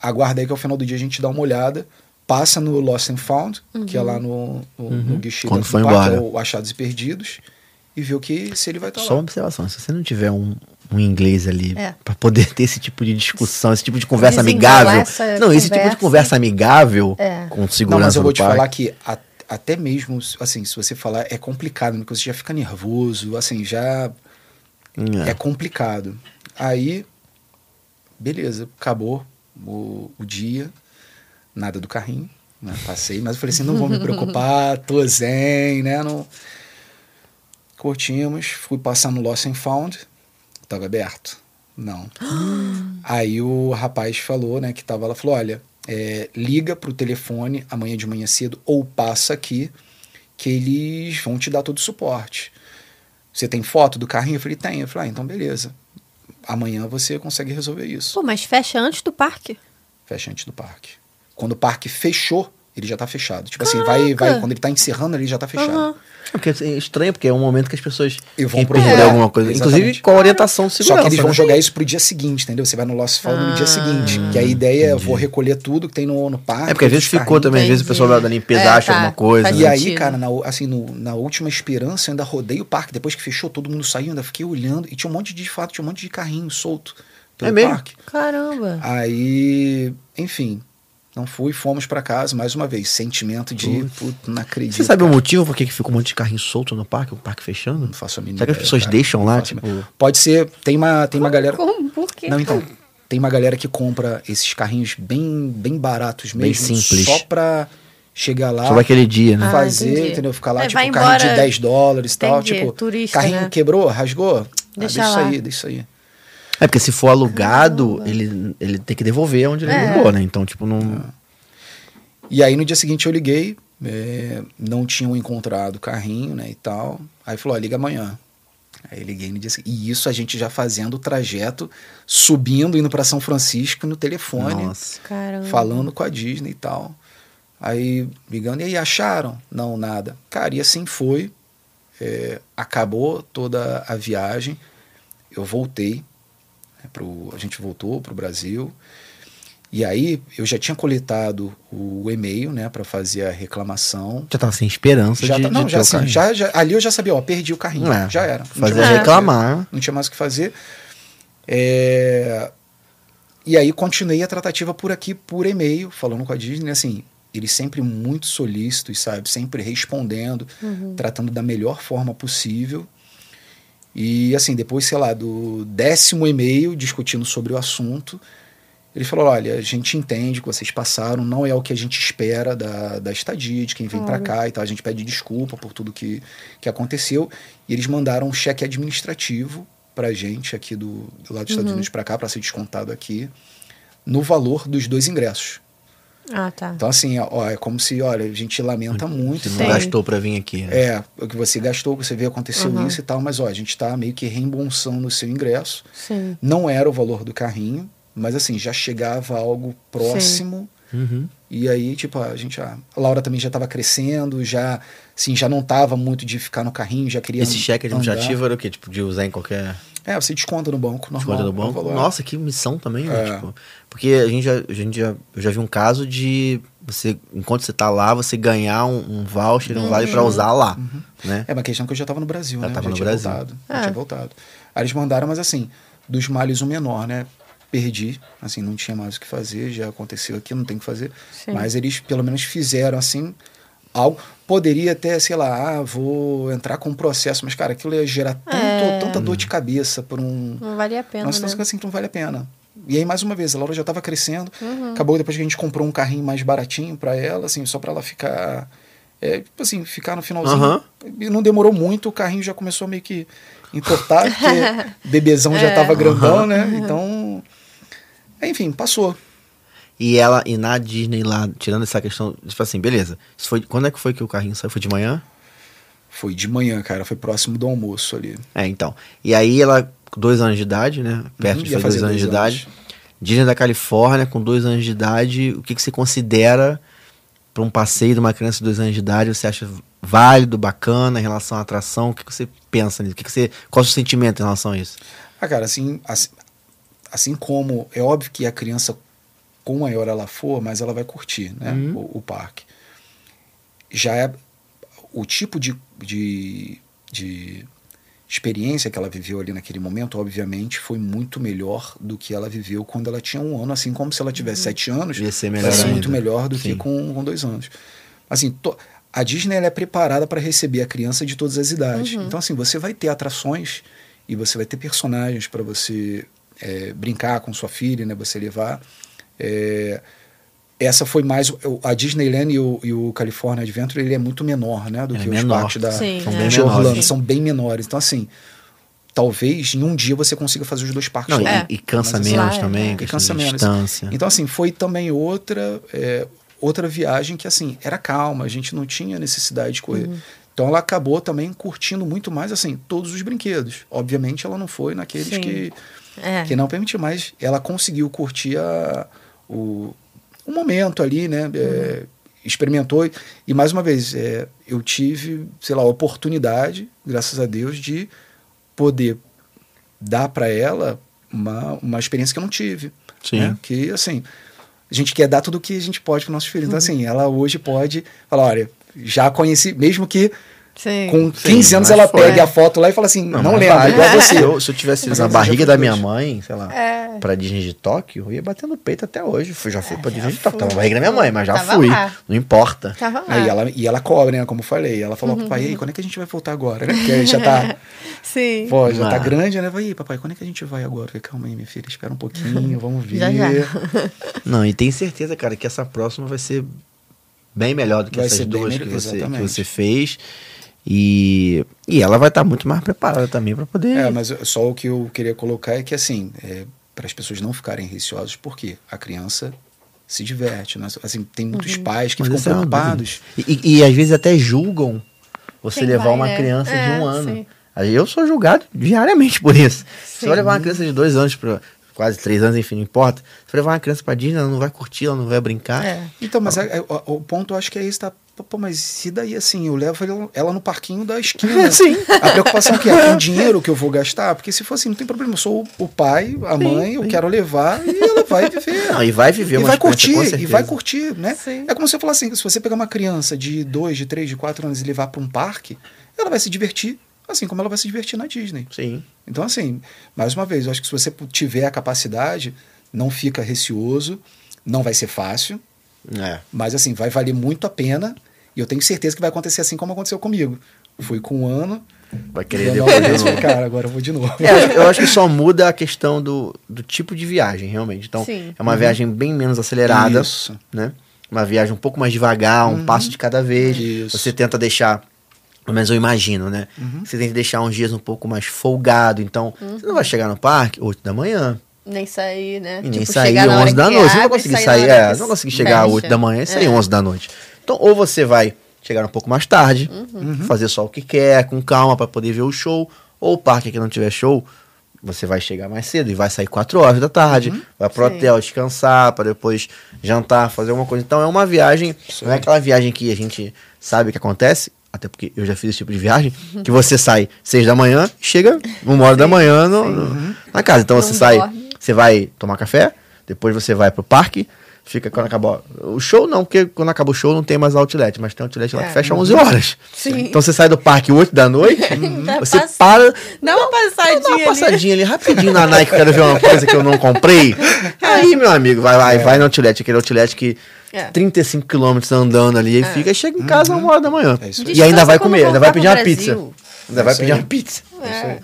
aguarda aí que ao final do dia a gente dá uma olhada, passa no Lost and Found, que é lá no, no, no guichê Quando do for parque, embora. é o Achados e Perdidos, e ver o que se ele vai estar Só uma lá. observação, se você não tiver um, um inglês ali É. pra poder ter esse tipo de discussão, esse tipo de conversa amigável. Não, esse tipo de conversa. conversa amigável É. com Não, segurança mas eu vou te parque. falar que a- até mesmo, assim, se você falar, é complicado, porque você já fica nervoso, assim, já Hum, é complicado. Aí, beleza, acabou o, o dia, nada do carrinho, né? Passei, mas eu falei assim, não vou me preocupar, tô zen, né? Não... Curtimos, fui passar no Lost and Found, tava aberto. Não. Aí o rapaz falou, né, que tava lá, falou, olha, é, liga pro telefone amanhã de manhã cedo ou passa aqui que eles vão te dar todo o suporte. Você tem foto do carrinho? Eu falei, tem. Eu falei, ah, então beleza. Amanhã você consegue resolver isso. Pô, mas fecha antes do parque? Fecha antes do parque. Quando o parque fechou, ele já tá fechado. Tipo assim, vai, Caraca. vai, quando ele tá encerrando, ele já tá fechado. Aham. Porque é estranho, porque é um momento que as pessoas E vão procurar. perder alguma coisa. Exatamente. Inclusive com a orientação de Só que eles vão né? jogar isso pro dia seguinte, entendeu? Você vai no Lost Found no dia Ah. seguinte. Que a ideia é, vou recolher tudo que tem no, no parque. É porque às vezes ficou também, às vezes o Entendi. pessoal da limpeza É, acha tá. alguma coisa. Faz E né? aí, cara, na, assim, no- na última esperança, eu ainda rodei o parque. Depois que fechou, todo mundo saiu, ainda fiquei olhando. E tinha um monte de, de fato, tinha um monte de carrinho solto pelo É mesmo? parque. Caramba. Aí, enfim, não fui, fomos pra casa mais uma vez. Sentimento de, puta, não acredito. Você sabe o cara. motivo por que fica um monte de carrinho solto no parque, o parque fechando? Não faço a mínima Será que as ideia, pessoas cara. deixam lá, tipo... Pode ser, tem uma, tem uma galera. Como? Por quê? Não, então. Tem uma galera que compra esses carrinhos bem, bem baratos Bem mesmo. simples. Só pra chegar lá. Só aquele dia, né? Ah, fazer, entendi. entendeu? Ficar lá, É, tipo, carrinho de embora- 10 dólares e tal. Tipo, turista, carrinho né? quebrou, rasgou? Ah, Deixa deixa isso lá. aí, deixa isso aí. É porque se for alugado, ele, ele tem que devolver onde ele É. alugou, né? Então, tipo, não... E aí no dia seguinte eu liguei, é, não tinham encontrado o carrinho, né, e tal. Aí falou, ó, liga amanhã. Aí liguei no dia seguinte. E isso a gente já fazendo o trajeto, subindo, indo para São Francisco no telefone, Nossa. Caramba. falando com a Disney e tal. Aí ligando, e aí acharam? Não, nada. Cara, e assim foi. É, acabou toda a viagem. Eu voltei. Pro, a gente voltou pro Brasil. E aí eu já tinha coletado o e-mail, né, para fazer a reclamação. Já tava sem esperança Já, de, tá- de não, ter já, o assim, já, já- ali eu já sabia, ó, perdi o carrinho. É, já era. Fazer o reclamar. não tinha mais o que fazer. É, E aí continuei a tratativa por aqui, por e-mail, falando com a Disney, assim, eles sempre muito solícitos, sabe? Sempre respondendo, Uhum. tratando da melhor forma possível. E assim, depois, sei lá, do décimo e-mail discutindo sobre o assunto, ele falou: olha, a gente entende que vocês passaram, não é o que a gente espera da, da estadia, de quem vem pra cá e tal. A gente pede desculpa por tudo que, que aconteceu. E eles mandaram um cheque administrativo pra gente aqui do, do lado dos Estados Unidos pra cá, pra ser descontado aqui, no valor dos dois ingressos. Ah, tá. Então, assim, ó, é como se, olha, a gente lamenta muito. Você tá? não gastou pra vir aqui. né? É, o que você gastou, que você vê aconteceu Uhum. isso e tal, mas ó, a gente tá meio que reembolsando o seu ingresso. Sim. Não era o valor do carrinho, mas assim, já chegava algo próximo. Uhum. E aí, tipo, a gente já. A Laura também já estava crescendo, já, assim, já não tava muito de ficar no carrinho, já queria. Esse cheque andar. administrativo era o quê? Tipo, de usar em qualquer É, você desconta no banco, normal. conta do é banco? valor. Nossa, que missão também, né? É. Tipo, porque a gente, já, a gente já, eu já vi um caso de você, enquanto você tá lá, você ganhar um, um voucher, um vale pra usar lá, né? É uma questão que eu já estava no Brasil, Já né? tava já no tinha Brasil. voltado. Já Ah. tinha voltado. Aí eles mandaram, mas assim, dos males o menor, né? Perdi, assim, não tinha mais o que fazer, já aconteceu aqui, não tem o que fazer. Sim. Mas eles pelo menos fizeram assim algo. Poderia até, sei lá, ah, vou entrar com um processo, mas cara, aquilo ia gerar tanto, É. tanta dor de cabeça por um. Não valia a pena, Uma situação que né? assim que não vale a pena. E aí, mais uma vez, a Laura já estava crescendo. Uhum. Acabou depois que a gente comprou um carrinho mais baratinho para ela, assim, só para ela ficar. É, tipo assim, ficar no finalzinho. Aham. E não demorou muito, o carrinho já começou a meio que entortar, porque o bebezão já É. tava grandão, Aham. né? Então. Enfim, passou. E ela, e na Disney lá, tirando essa questão, tipo assim, beleza. Isso foi, quando é que foi que o carrinho saiu? Foi de manhã? Foi de manhã, cara, foi próximo do almoço ali. É, então. E aí ela, com dois anos de idade, né? Perto Uhum, de dois fazer anos de dois idade. Disney da Califórnia, com dois anos de idade, o que, que você considera para um passeio de uma criança de dois anos de idade? Você acha válido, bacana em relação à atração? O que, que você pensa nisso? O que, que você, qual é o seu sentimento em relação a isso? Ah, cara, assim, assim, assim como é óbvio que a criança, com maior ela for, mas ela vai curtir, né? Uhum. O, o parque. Já é o tipo de, de, de experiência que ela viveu ali naquele momento, obviamente, foi muito melhor do que ela viveu quando ela tinha um ano, assim como se ela tivesse sete anos, Ia ser vai melhor ser muito melhor do que Sim. com, com dois anos. Assim, to- a Disney ela é preparada para receber a criança de todas as idades. Então, assim, você vai ter atrações e você vai ter personagens para você é, brincar com sua filha, né? Você levar. É, essa foi mais a Disneyland e o, e o California Adventure ele é muito menor, né, do É que menor. os parques da Sim, São é. bem de menores. Orlando, são bem menores. Então assim, talvez em um dia você consiga fazer os dois parques Não. É. e, e cansa Mas, assim, menos Vai, também, é. E cansa menos. distância. Então, assim, foi também outra, é, outra viagem que, assim, era calma, a gente não tinha necessidade de correr. Então, ela acabou também curtindo muito mais, assim, todos os brinquedos. Obviamente, ela não foi naqueles Sim. que, É. que não permitiu, mas ela conseguiu curtir a, o, o momento ali, né? É, experimentou. E, mais uma vez, é, eu tive, sei lá, a oportunidade, graças a Deus, de poder dar para ela uma, uma experiência que eu não tive. Sim. né? Que, assim, a gente quer dar tudo o que a gente pode para nossos filhos. Então, assim, ela hoje pode falar, olha, já conheci, mesmo que Sim. com Sim, 15 anos mas ela foi. pegue a foto lá e fala assim, não, mas lembro, igual você. Se eu, se eu tivesse Mas na você barriga da minha mãe, sei lá, É. pra Disney de Tóquio, eu ia batendo peito até hoje. Fui, já fui pra já Disney de Tóquio. Tava na barriga da minha mãe, mas já Tava fui. lá. Não importa. Tava lá. Aí ela, e ela cobra, né? Como eu falei. Ela falou, papai, e aí, quando é que a gente vai voltar agora? Né? Porque já tá, Sim. pô, já tá Ah. grande, né? Vai, aí, papai, quando é que a gente vai agora? Calma aí, minha filha, espera um pouquinho, vamos ver. Já, já. Não, e tenho certeza, cara, que essa próxima vai ser bem melhor do que Vai essas duas melhor, que você, que exatamente. você fez. E, e ela vai estar muito mais preparada também pra poder. É, mas só o que eu queria colocar é que, assim, é, para as pessoas não ficarem receosas, porque a criança se diverte, né? Assim, tem muitos pais que Mas ficam é preocupados. dúvida. E, e- e às vezes até julgam você Quem levar vai, uma né? criança de É, um ano. sim. Eu sou julgado diariamente por isso. Se Sim. eu levar uma criança de dois anos para quase três anos, enfim, não importa. Se eu levar uma criança pra Disney, ela não vai curtir, ela não vai brincar. É. Então, mas é- é- o, o ponto eu acho que é esse, tá? Pô, mas e daí assim, eu levo ela- no parquinho da esquina. Sim. A preocupação que é com o dinheiro que eu vou gastar, porque se for assim, não tem problema, eu sou o, pai, a Sim, mãe, eu sim. quero levar e ela vai viver. Não, e vai viver e uma vai experiência, curtir, com e vai curtir, né? Sim. É como se eu falasse assim, se você pegar uma criança de 2, de 3, de 4 anos e levar para um parque, ela vai se divertir, assim como ela vai se divertir na Disney. Sim. Então, assim, mais uma vez, eu acho que se você tiver a capacidade, não fica receoso, não vai ser fácil, É. mas assim, vai valer muito a pena. E eu tenho certeza que vai acontecer assim como aconteceu comigo. Fui com um ano, Vai querer a depois de vez, cara, agora eu vou de novo. É, eu acho- que só muda a questão do, do tipo de viagem, realmente. Então, Sim. é uma viagem bem menos acelerada, Isso. né? Uma viagem um pouco mais devagar, um passo de cada vez. Isso. Você tenta deixar, pelo menos eu imagino, né? Você tenta deixar uns dias um pouco mais folgado. Então, você não vai chegar no parque 8 da manhã, Nem sair, né? e nem Tipo, sair chegar na hora 11 da que noite. Você não vai conseguir sair, hora é, que você não vai conseguir chegar às fecha. 8 da manhã e sair É. 11 da noite. Então, ou você vai chegar um pouco mais tarde, Uhum. fazer só o que quer, com calma, para poder ver o show. Ou o parque que não tiver show, você vai chegar mais cedo e vai sair 4 horas da tarde, vai pro Sim. hotel descansar, para depois jantar, fazer alguma coisa. Então, é uma viagem, não é aquela viagem que a gente sabe que acontece. Até porque eu já fiz esse tipo de viagem, que você sai 6 da manhã, chega uma hora da manhã no- no- na casa. Então Não você sai, dorme. você vai tomar café, depois você vai pro parque, fica quando acabar o show não, porque quando acaba o show não tem mais outlet, mas tem outlet lá que É. fecha 11 horas. Sim. Então você sai do parque 8 da noite, Ainda você passa- para, Dá uma passadinha dá uma ali. passadinha ali rapidinho na Nike, quero ver uma coisa que eu não comprei. Aí, meu amigo, vai vai, vai no outlet, aquele outlet que É. 35 quilômetros andando ali, e fica, chega em casa uma hora da manhã. É e ainda vai comer, ainda vai pedir uma pizza. Ainda vai pedir uma pizza. É isso aí.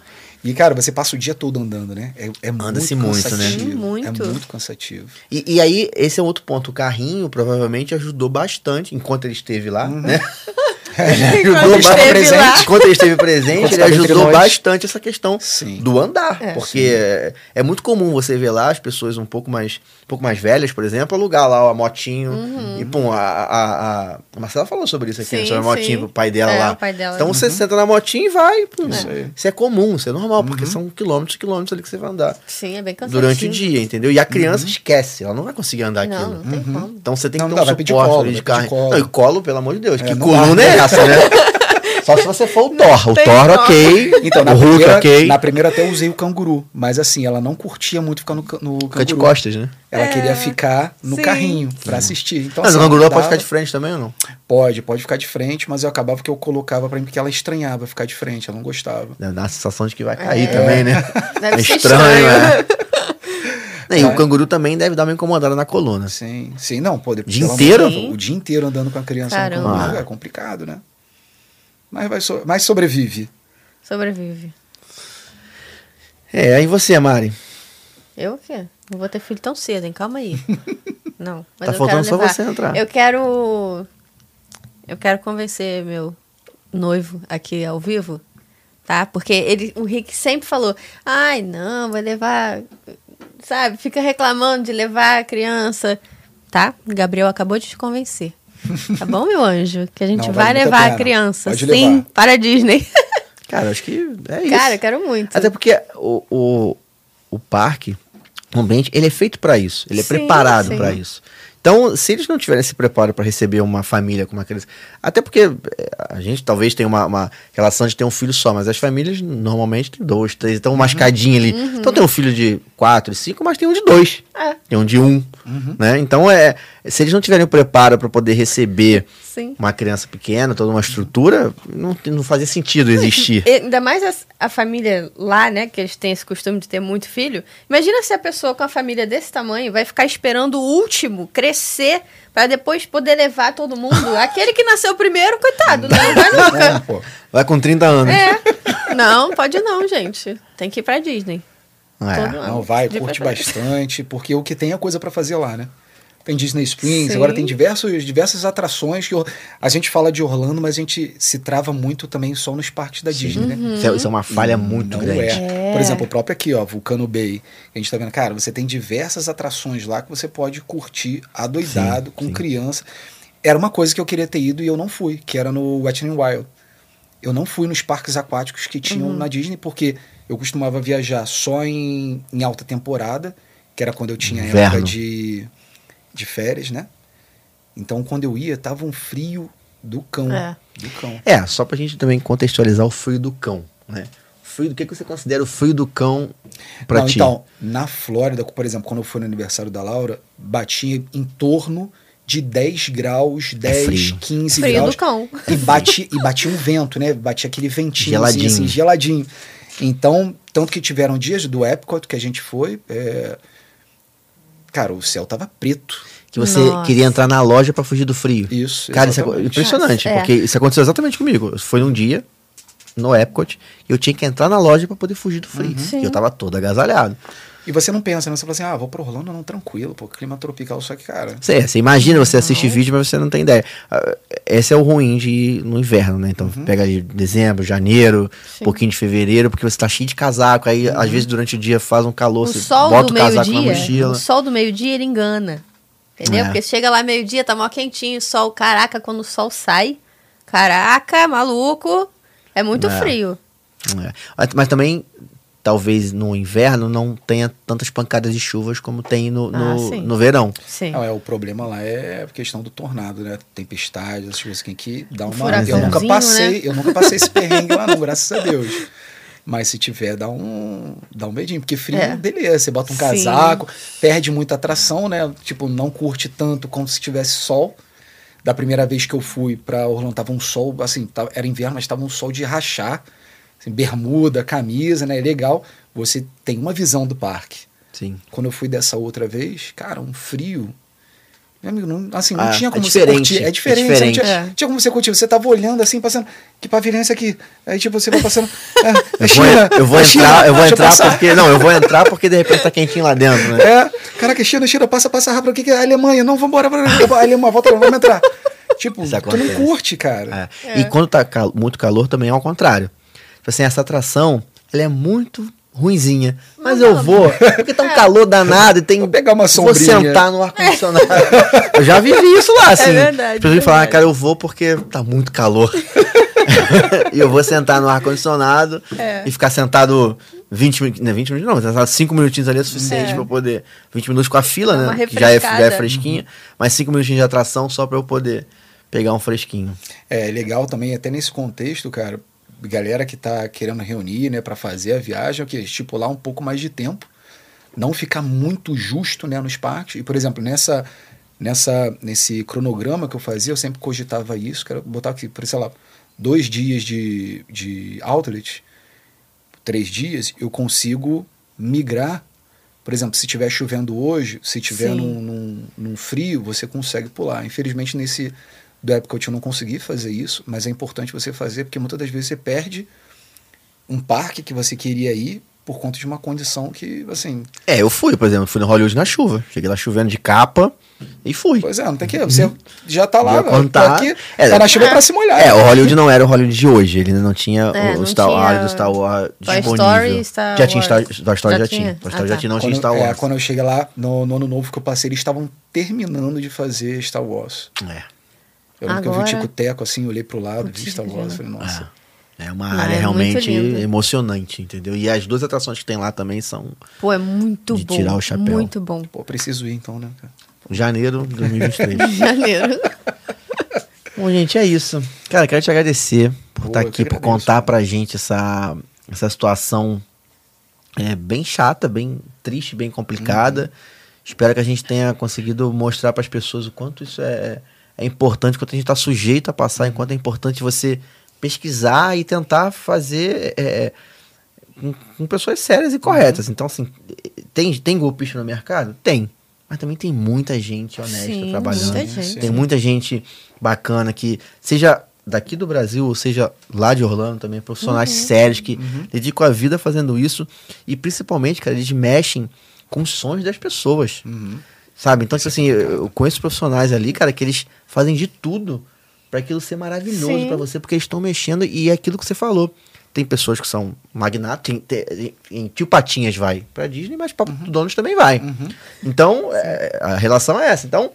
E, cara, você passa o dia todo andando, né? É, é Anda-se muito muito, né? muito. É muito cansativo. E, e aí, esse é outro ponto. O carrinho provavelmente ajudou bastante enquanto ele esteve lá, né? Enquanto Ajudou esteve bastante. lá. Enquanto ele esteve presente, ele ajudou bastante essa questão Sim. do andar. É. porque é, é muito comum você ver lá as pessoas um pouco mais, um pouco mais velhas, por exemplo, alugar lá a motinho. E, pum, a, a, a, a Marcela falou sobre isso aqui, né? Sim, sobre a motinha sim. pro pai dela É, lá. pai dela. Então você senta na motinha e vai. Pum. Isso aí. Isso é comum, isso é normal, porque são quilômetros e quilômetros ali que você vai andar. Sim, é bem cansativo. Durante o dia, entendeu? E a criança esquece, ela não vai conseguir andar Não, aquilo. não tem como. Então você tem que Não, ter não, um suporte colo, ali de colo. Não, e colo, pelo amor de Deus. É, que coluna é essa, né? Só se você for o Thor. O Thor, ok. Então, na o Hulk, primeira, ok. na primeira até usei o canguru, mas assim, ela não curtia muito ficar no, no Fica de canguru. costas, né? Ela É, queria ficar no sim. carrinho pra assistir. Então, Mas assim, o canguru dava- pode ficar de frente também ou não? Pode, pode ficar de frente, mas eu acabava que eu colocava pra mim porque ela estranhava ficar de frente, ela não gostava. Dá a sensação de que vai cair É. também, né? Deve É ser estranho, estranho. é. E o Vai. canguru também deve dar uma incomodada na coluna. Sim, sim, não, pô, depois, Dia inteiro? O dia inteiro andando com a criança no Caramba. colo, é complicado, né? Mas, vai so- mas sobrevive. Sobrevive. É, aí você, Mari. Eu o quê? Não vou ter filho tão cedo, hein? Calma aí. Não, mas Tá eu faltando quero só levar. você entrar. Eu quero. Eu quero convencer meu noivo aqui ao vivo, tá? Porque ele, o Rick sempre falou: ai, não, vai levar. Sabe? Fica reclamando de levar a criança. Tá? O Gabriel acabou de te convencer. Tá bom, meu anjo? Que a gente Não, vai vale a levar a pena. criança. Pode Sim, levar. para a Disney. Cara, acho que é isso. Cara, eu quero muito. Até porque o, o, o parque, o ambiente, ele é feito pra isso. Ele é Sim, preparado pra isso. Então, se eles não tiverem esse preparo pra receber uma família com uma criança. Até porque eh, a gente talvez tenha uma, uma relação de ter um filho só, mas as famílias normalmente têm dois, três. Então, uma escadinha ali. Então, tem um filho de quatro, cinco, mas tem um de dois. É. Tem um de um. Né? Então, é, se eles não tiverem o preparo pra poder receber Sim. uma criança pequena, toda uma estrutura, não, tem- não fazia sentido existir. E Ainda mais a, a família lá, né? Que eles têm esse costume de ter muito filho. Imagina se a pessoa com a família desse tamanho vai ficar esperando o último crescer para depois poder levar todo mundo. Aquele que nasceu primeiro, coitado, né? não vai Não, nunca. Vai com 30 anos. É. Não, pode não, gente. Tem que ir pra Disney. É. Não, vai, curte bastante, porque o que tem é coisa pra fazer lá, né? Tem Disney Springs, Sim. agora tem diversos, diversas atrações que a gente fala de Orlando, mas a gente se trava muito também só nos parques da Disney, né? Isso, é, isso é uma falha muito Não grande. é. Por exemplo, o próprio aqui, ó, Vulcano Bay. A gente tá vendo, cara, você tem diversas atrações lá que você pode curtir adoidado, Sim, com sim. criança. Era uma coisa que eu queria ter ido e eu não fui, que era no Wet n Wild. Eu não fui nos parques aquáticos que tinham na Disney, porque eu costumava viajar só em, em alta temporada, que era quando eu tinha Inverno. época de, de férias, né? Então, quando eu ia, tava um frio do cão. É. Do cão. É, só pra gente também contextualizar o frio do cão, né? O frio do que, que você considera o frio do cão pra Não, ti? Então, na Flórida, por exemplo, quando eu fui no aniversário da Laura, batia em torno de 10 graus, 10, É frio. 15 Frio graus. do cão. E, bate, e batia um vento, né? Batia aquele ventinho Geladinho. Assim, assim, geladinho. Então, tanto que tiveram dias do Epcot que a gente foi, é, cara, o céu tava preto. que você Nossa. queria entrar na loja pra fugir do frio. Isso, Cara, isso é impressionante, Nossa, é. porque isso aconteceu exatamente comigo. Foi um dia no Epcot e eu tinha que entrar na loja pra poder fugir do frio. E eu tava todo agasalhado. E você não pensa, né? Você fala assim, ah, vou pra Orlando, não, tranquilo, pô, clima tropical, só que, cara, Você, você imagina, você assiste vídeo, mas você não tem ideia. Ah, Esse é o ruim de ir no inverno, né? Então pega ali dezembro, janeiro, Sim. um pouquinho de fevereiro, porque você tá cheio de casaco, aí às vezes durante o dia faz um calor, O você sol bota do o casaco na meio-dia, mochila. o sol do meio-dia, ele engana. Entendeu? É. Porque chega lá meio-dia, tá mó quentinho, sol, caraca, quando o sol sai, caraca, maluco, é muito É. frio. É. Mas também, talvez no inverno não tenha tantas pancadas de chuvas como tem no, Ah, no, sim. no verão. Sim. Não, é, o problema lá é a questão do tornado, né? Tempestade, essas coisas que tem que dar uma. Eu nunca passei, né? eu nunca passei esse perrengue lá, não, graças a Deus. Mas se tiver, dá um, dá um medinho. Porque frio, É. beleza, você bota um Sim. casaco, perde muita atração, né? Tipo, não curte tanto como se tivesse sol. Da primeira vez que eu fui pra Orlando, tava um sol, assim, tava- era inverno, mas tava um sol de rachar. Assim, bermuda, camisa, né? Legal. Você tem uma visão do parque. Sim. Quando eu fui dessa outra vez, cara, um frio. Meu amigo, não, assim, não Ah, tinha é como diferente, você curtir. É é diferente. diferente. Não tinha, É. tinha como você curtir. Você tava olhando assim, passando. Que pavilhão é esse aqui? Aí, tipo, você vai passando. É, é Eu vou, China, eu vou é entrar, China, eu vou entrar passar. porque. Não, eu vou entrar porque de repente tá quentinho lá dentro, né? É, caraca, China, China, passa, passa rápido. O que, que é? Alemanha, não, vambora. Alemanha, volta, vamos entrar. Tipo, tu não curte, cara. É. E quando tá cal- muito calor também é ao contrário. Tipo assim, essa atração, ela é muito ruinzinha. Mas Mas eu vou, porque tá um calor danado e tem. Vou pegar uma Vou sombrinha. sentar no ar-condicionado. eu já vivi isso lá, assim. verdade, As pessoas é falar, verdade. cara, eu vou porque tá muito calor. e eu vou sentar no ar-condicionado É. e ficar sentado 20 minutos. Não, 20 minutos não, sentado 5 minutinhos ali é suficiente É. pra eu poder. 20 minutos com a fila, uma né? Que já é, já é fresquinha. Mas 5 minutinhos de atração só pra eu poder pegar um fresquinho. É legal também, até nesse contexto, cara, galera que tá querendo reunir, né, para fazer a viagem, é o que estipular um pouco mais de tempo, não ficar muito justo, né, nos parques. E por exemplo, nessa nessa nesse cronograma que eu fazia, eu sempre cogitava isso, que era botar aqui, por sei lá, dois dias de, de outlet, três dias, eu consigo migrar. Por exemplo, se estiver chovendo hoje, se estiver num, num, num frio, você consegue pular. Infelizmente, nesse do Epcot eu não consegui fazer isso, mas é importante você fazer, porque muitas das vezes você perde um parque que você queria ir por conta de uma condição que, assim, É, eu fui, por exemplo, fui no Hollywood na chuva. Cheguei lá chovendo de capa e fui. pois é, não tem que. Você já tá lá, Já velho, tô tá- aqui, é, tá na chuva pra se molhar. É, o Hollywood não era o Hollywood de hoje. Ele ainda não tinha É, o não Star tinha Wars do Star Wars Toy disponível. Story, Star já tinha Star, Wars. Toy Story Já já, tinha? tinha. Toy Story Ah, já tá. tinha, não tinha quando, Star é, Wars. quando eu cheguei lá, no, no ano novo que eu passei, eles estavam terminando de fazer Star Wars. É. Eu lembro que eu vi o Agora- Tico-Teco assim, olhei pro lado, vi Wars, grila. falei, nossa. É uma Ah, área é realmente emocionante, entendeu? E as duas atrações que tem lá também são Pô, é muito De bom. tirar o chapéu. Muito bom. Pô, preciso ir então, né? cara? janeiro de 2023. Janeiro. Bom, gente, é isso. Cara, quero te agradecer por Pô, estar aqui, por agradeço, contar cara. pra gente essa, essa situação é, bem chata, bem triste, bem complicada. Uhum. Espero que a gente tenha conseguido mostrar para as pessoas o quanto isso é, é importante, quanto a gente está sujeito a passar, enquanto é importante você pesquisar e tentar fazer é, com, com pessoas sérias e corretas. Então, assim, tem, tem golpista no mercado? Tem. Mas também tem muita gente honesta Sim, trabalhando. muita gente. Tem muita gente bacana que, seja daqui do Brasil, ou seja lá de Orlando também, profissionais Uhum. sérios que dedicam a vida fazendo isso. E principalmente, cara, eles mexem com os sonhos das pessoas. Uhum. Sabe? Então, tipo assim, eu, eu conheço profissionais ali, cara, que eles fazem de tudo para aquilo ser maravilhoso para você, porque eles estão mexendo e é aquilo que você falou. Tem pessoas que são magnatos, tem, tem, tem- tio Patinhas vai pra Disney, mas Pato Donald também vai. Então, é, a relação é essa. Então,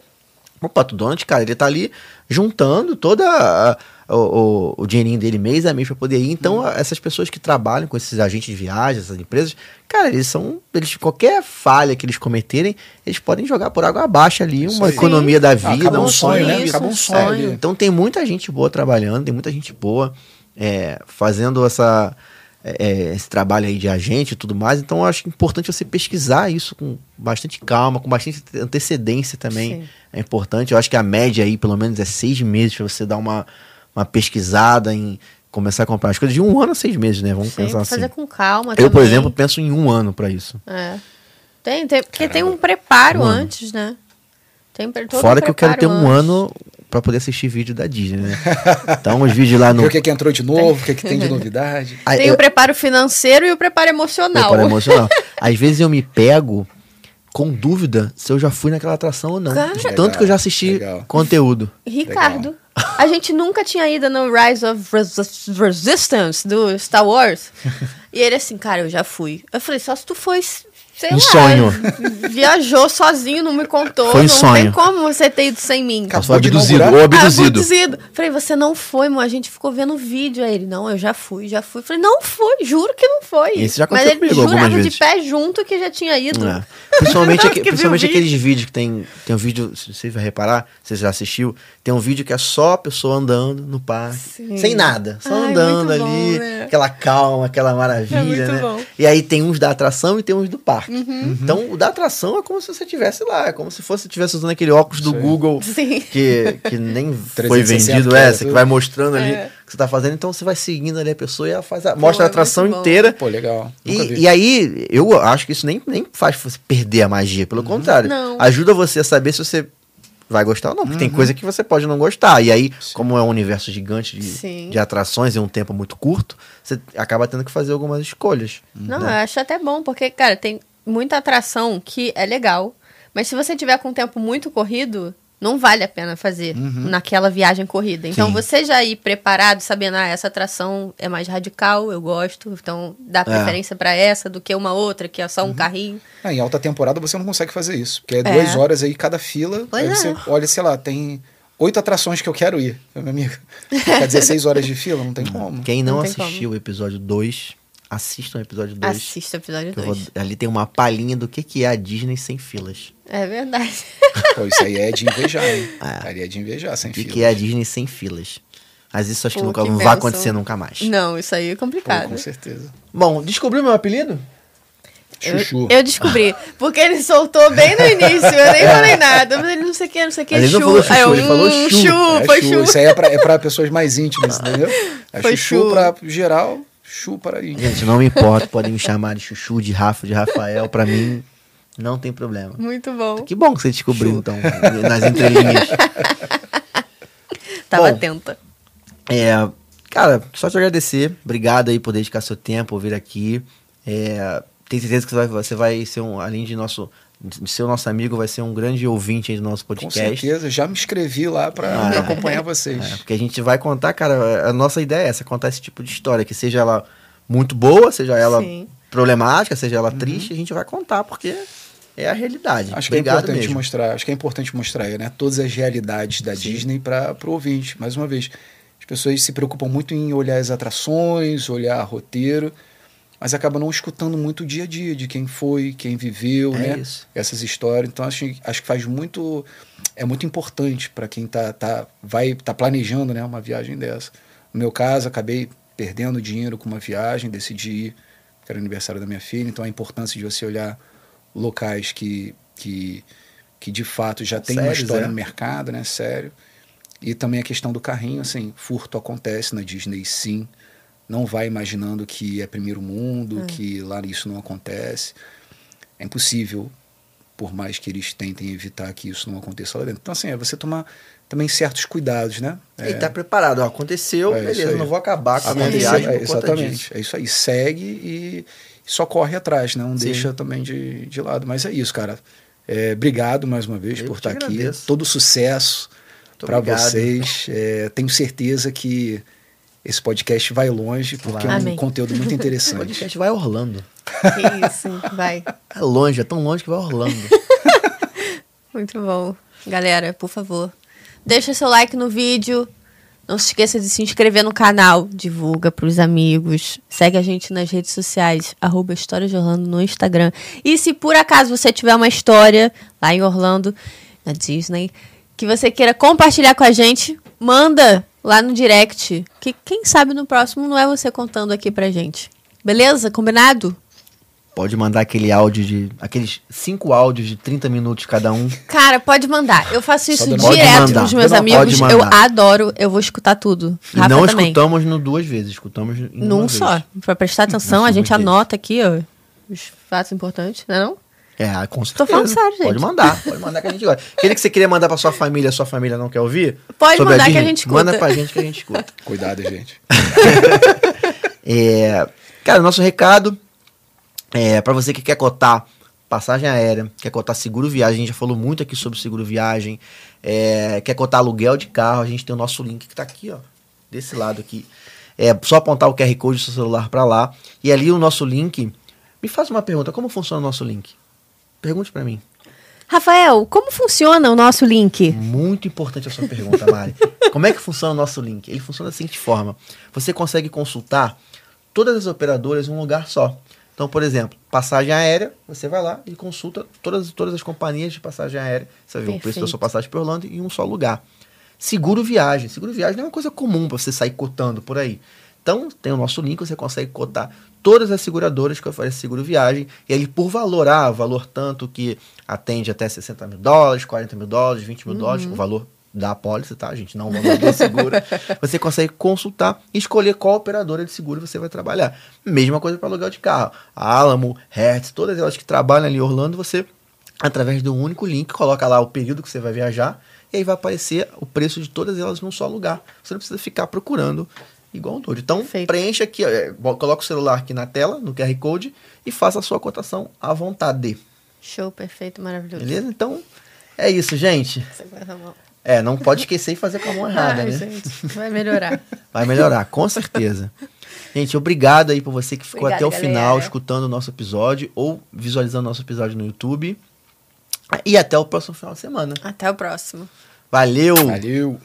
o Pato Donald, cara, ele tá ali juntando toda a- o, o, o dinheirinho dele mês a mês pra poder ir. Então, a- essas pessoas que trabalham com esses agentes de viagem, essas empresas, cara, eles são. Eles, qualquer falha que eles cometerem, eles podem jogar por água abaixo ali uma aí. economia da Ah, vida, acaba um um sonho, né? Acaba um um sonho. ali. Então tem muita gente boa trabalhando, tem muita gente boa é, fazendo essa, é, esse trabalho aí de agente e tudo mais. Então eu acho importante você pesquisar isso com bastante calma, com bastante antecedência também. Sim. É importante. Eu acho que a média aí, pelo menos, é seis meses para você dar uma, uma pesquisada em começar a comprar as coisas. De um ano a seis meses, né? Vamos Sim, pensar assim. fazer com calma Eu, por também. exemplo, penso em um ano para isso. É. Tem, tem, porque tem Caramba. um preparo Um antes, né? Tem todo Fora um que eu quero ter um antes. ano para poder assistir vídeo da Disney, né? Então os vídeos lá no Ver o que, que entrou de novo, o que, que tem de novidade. Ah, Tem eu- o preparo financeiro e o preparo emocional. Preparo emocional. Às vezes eu me pego com dúvida se eu já fui naquela atração ou não. Cara- De tanto que eu já assisti Legal. conteúdo. Ricardo, a gente nunca tinha ido no Rise of Res- Resistance do Star Wars. e ele assim, cara, eu já fui. Eu falei, só se tu foi, sei Em lá, sonho. viajou sozinho, não me contou. Foi em não sonho. tem como você ter ido sem mim. Acabou Foi abduzido ou Ah, abduzido. abduzido. Falei, você não foi, amor. A gente ficou vendo o vídeo. Aí ele, não, eu já fui, já fui. Falei, não foi, juro que não foi. Esse já Mas aconteceu ele comigo algumas jurava de vezes. pé junto que já tinha ido. É. Principalmente, o principalmente vídeo. aqueles vídeos que tem. Tem um vídeo, se você vai reparar, você já assistiu, tem um vídeo que é só a pessoa andando no parque. Sim. Sem nada. Só Ai, andando muito bom, ali. né? Aquela calma, aquela maravilha, É muito né? bom. E aí tem uns da atração e tem uns do parque. Então, o da atração é como se você estivesse lá. É como se fosse estivesse usando aquele óculos do. Google Sim. que, que nem foi 360 vendido essa, que vai mostrando ali É. o que você tá fazendo. Então você vai seguindo ali a pessoa e ela faz a, mostra a é atração inteira. Pô, legal. E, e aí, eu acho que isso nem, nem faz você perder a magia. Pelo contrário, Não. ajuda você a saber se você vai gostar ou não. Porque tem coisa que você pode não gostar. E aí, como é um universo gigante de, Sim. de atrações em um tempo muito curto, você acaba tendo que fazer algumas escolhas. Não, né? eu acho até bom, porque, cara, tem muita atração que é legal. Mas se você tiver com um tempo muito corrido, não vale a pena fazer naquela viagem corrida. Então, Sim. você já ir preparado, sabendo, ah, essa atração é mais radical, eu gosto, então É. dá preferência pra essa do que uma outra, que é só Uhum. um carrinho. Ah, em alta temporada você não consegue fazer isso. Porque é, É. duas horas aí cada fila. Pois aí é. você olha, sei lá, tem oito atrações que eu quero ir, meu amigo. Dizer, seis horas de fila, não tem como. Quem não, Não assistiu o episódio 2, assista o episódio 2. Assista o episódio que eu vou- 2. ali tem uma palhinha do que, que é a Disney sem filas. É verdade. Pô, isso aí é de invejar, hein? É. Ali é de invejar, sem O que, que é a Disney sem filas. Mas isso acho que Pô, nunca que não vai acontecer nunca mais. Não, isso aí é Pô, complicado. com certeza. Bom, descobriu meu apelido? Eu, Chuchu. eu descobri. Porque ele soltou bem no início, eu nem falei nada. Mas ele não sei o que, não sei o que, ele chu. não falou chuchu, eu, ele falou hum, chu. É foi chu. chu. Isso aí é pra, é pra pessoas mais íntimas, entendeu? É Foi chuchu chu. pra geral, chu para íntimo. Gente, não me importa, podem me chamar de Chuchu, de Rafa, de Rafael, pra mim não tem problema. Muito bom. Que bom que você descobriu, então, nas entrelinhas. Tava Bom. atenta. É, cara, só te agradecer. Obrigado aí por dedicar seu tempo, vir aqui. É, tenho certeza que você vai, você vai ser um, além de nosso, de ser o nosso amigo, vai ser um grande ouvinte aí do nosso Com podcast. certeza, já me inscrevi lá pra Ah, é. acompanhar vocês. É, porque a gente vai contar, cara, a nossa ideia é essa, contar esse tipo de história, que seja ela muito boa, seja ela Sim. problemática, seja ela triste, a gente vai contar, porque é a realidade. Acho que é importante mesmo. mostrar, acho que é importante mostrar né, todas as realidades da Disney para o ouvinte. Mais uma vez, as pessoas se preocupam muito em olhar as atrações, olhar roteiro, mas acabam não escutando muito o dia a dia de quem foi, quem viveu, É né? isso. Essas histórias. Então acho, acho que faz muito, é muito importante para quem tá, tá, vai tá planejando, né, uma viagem dessa. No meu caso, acabei perdendo dinheiro com uma viagem, decidi ir, que era aniversário da minha filha, então a importância de você olhar locais que, que, que de fato já tem uma Sérios, história é. no mercado, né? Sério. E também a questão do carrinho, assim, furto acontece na Disney sim. Não vai imaginando que é primeiro mundo, que lá isso não acontece. É impossível, por mais que eles tentem evitar que isso não aconteça lá dentro. Então, assim, é você tomar também certos cuidados, né? E tá preparado, ó, aconteceu, É beleza, não vou acabar com a viagem é, exatamente. disso. É isso aí. Segue e só corre atrás, né? não Sim. deixa também de, de lado. Mas é isso, cara. É, obrigado mais uma vez Eu por estar aqui. agradeço. Todo sucesso para vocês. É, tenho certeza que esse podcast vai longe, porque Vai. é um Amém. conteúdo muito O interessante. podcast vai a Orlando. Que isso, vai. É longe, é tão longe que vai a Orlando. Muito bom. Galera, por favor, deixa seu like no vídeo. Não se esqueça de se inscrever no canal. Divulga pros amigos. Segue a gente nas redes sociais. Arroba História de Orlando no Instagram. E se por acaso você tiver uma história lá em Orlando, na Disney, que você queira compartilhar com a gente, manda lá no direct. Que quem sabe no próximo não é você contando aqui pra gente. Beleza? Combinado? Pode mandar aquele áudio de. aqueles cinco áudios de 30 minutos cada um. Cara, pode mandar. Eu faço isso direto mandar. pros meus Não, amigos. Eu adoro. Eu vou escutar tudo. E Rafa não também. escutamos no duas vezes, escutamos em uma Num vez. só. Pra prestar atenção, a gente anota aqui, ó, os fatos importantes, não é não? É, com certeza. Tô falando sério, gente. Pode mandar, pode mandar que a gente gosta. Aquele que você queria mandar pra sua família, sua família não quer ouvir? Pode mandar que a Disney, gente escuta. Manda pra gente que a gente escuta. Cuidado, gente. É, cara, nosso recado é para você que quer cotar passagem aérea, quer cotar seguro viagem, a gente já falou muito aqui sobre seguro viagem, é, quer cotar aluguel de carro, a gente tem o nosso link que tá aqui, ó, desse lado aqui. É só apontar o QR Code do seu celular para lá e ali o nosso link. Me faz uma pergunta, como funciona o nosso link? Pergunte para mim. Rafael, como funciona o nosso link? Muito importante a sua pergunta, Mari. Como é que funciona o nosso link? Ele funciona da seguinte forma: você consegue consultar todas as operadoras em um lugar só. Então, por exemplo, passagem aérea, você vai lá e consulta todas, todas as companhias de passagem aérea. Você ver o preço da sua passagem para Orlando em um só lugar. Seguro viagem. Seguro viagem não é uma coisa comum para você sair cotando por aí. Então, tem o nosso link, você consegue cotar todas as seguradoras que oferecem seguro viagem, e aí por valor, ah, valor tanto que atende até 60 mil dólares, 40 mil dólares, 20 mil dólares, o valor da apólice, tá, gente? Não o valor do seguro. você consegue consultar e escolher qual operadora de seguro você vai trabalhar. Mesma coisa para aluguel de carro. A Alamo, Hertz, todas elas que trabalham ali em Orlando, você, através de um único link, coloca lá o período que você vai viajar, e aí vai aparecer o preço de todas elas num só lugar. Você não precisa ficar procurando igual um doido. Então, Perfeito. preencha aqui, ó, é, coloca o celular aqui na tela, no QR Code, e faça a sua cotação à vontade. Show, perfeito, maravilhoso. Beleza? Então, é isso, gente. Você vai arrumar. É, não pode esquecer e fazer com a mão errada, Ai, né? gente, vai melhorar. Vai melhorar, com certeza. Gente, obrigado aí por você que ficou Obrigada, até o final galera. escutando o nosso episódio ou visualizando o nosso episódio no YouTube. E até o próximo final de semana. Até o próximo. Valeu! Valeu.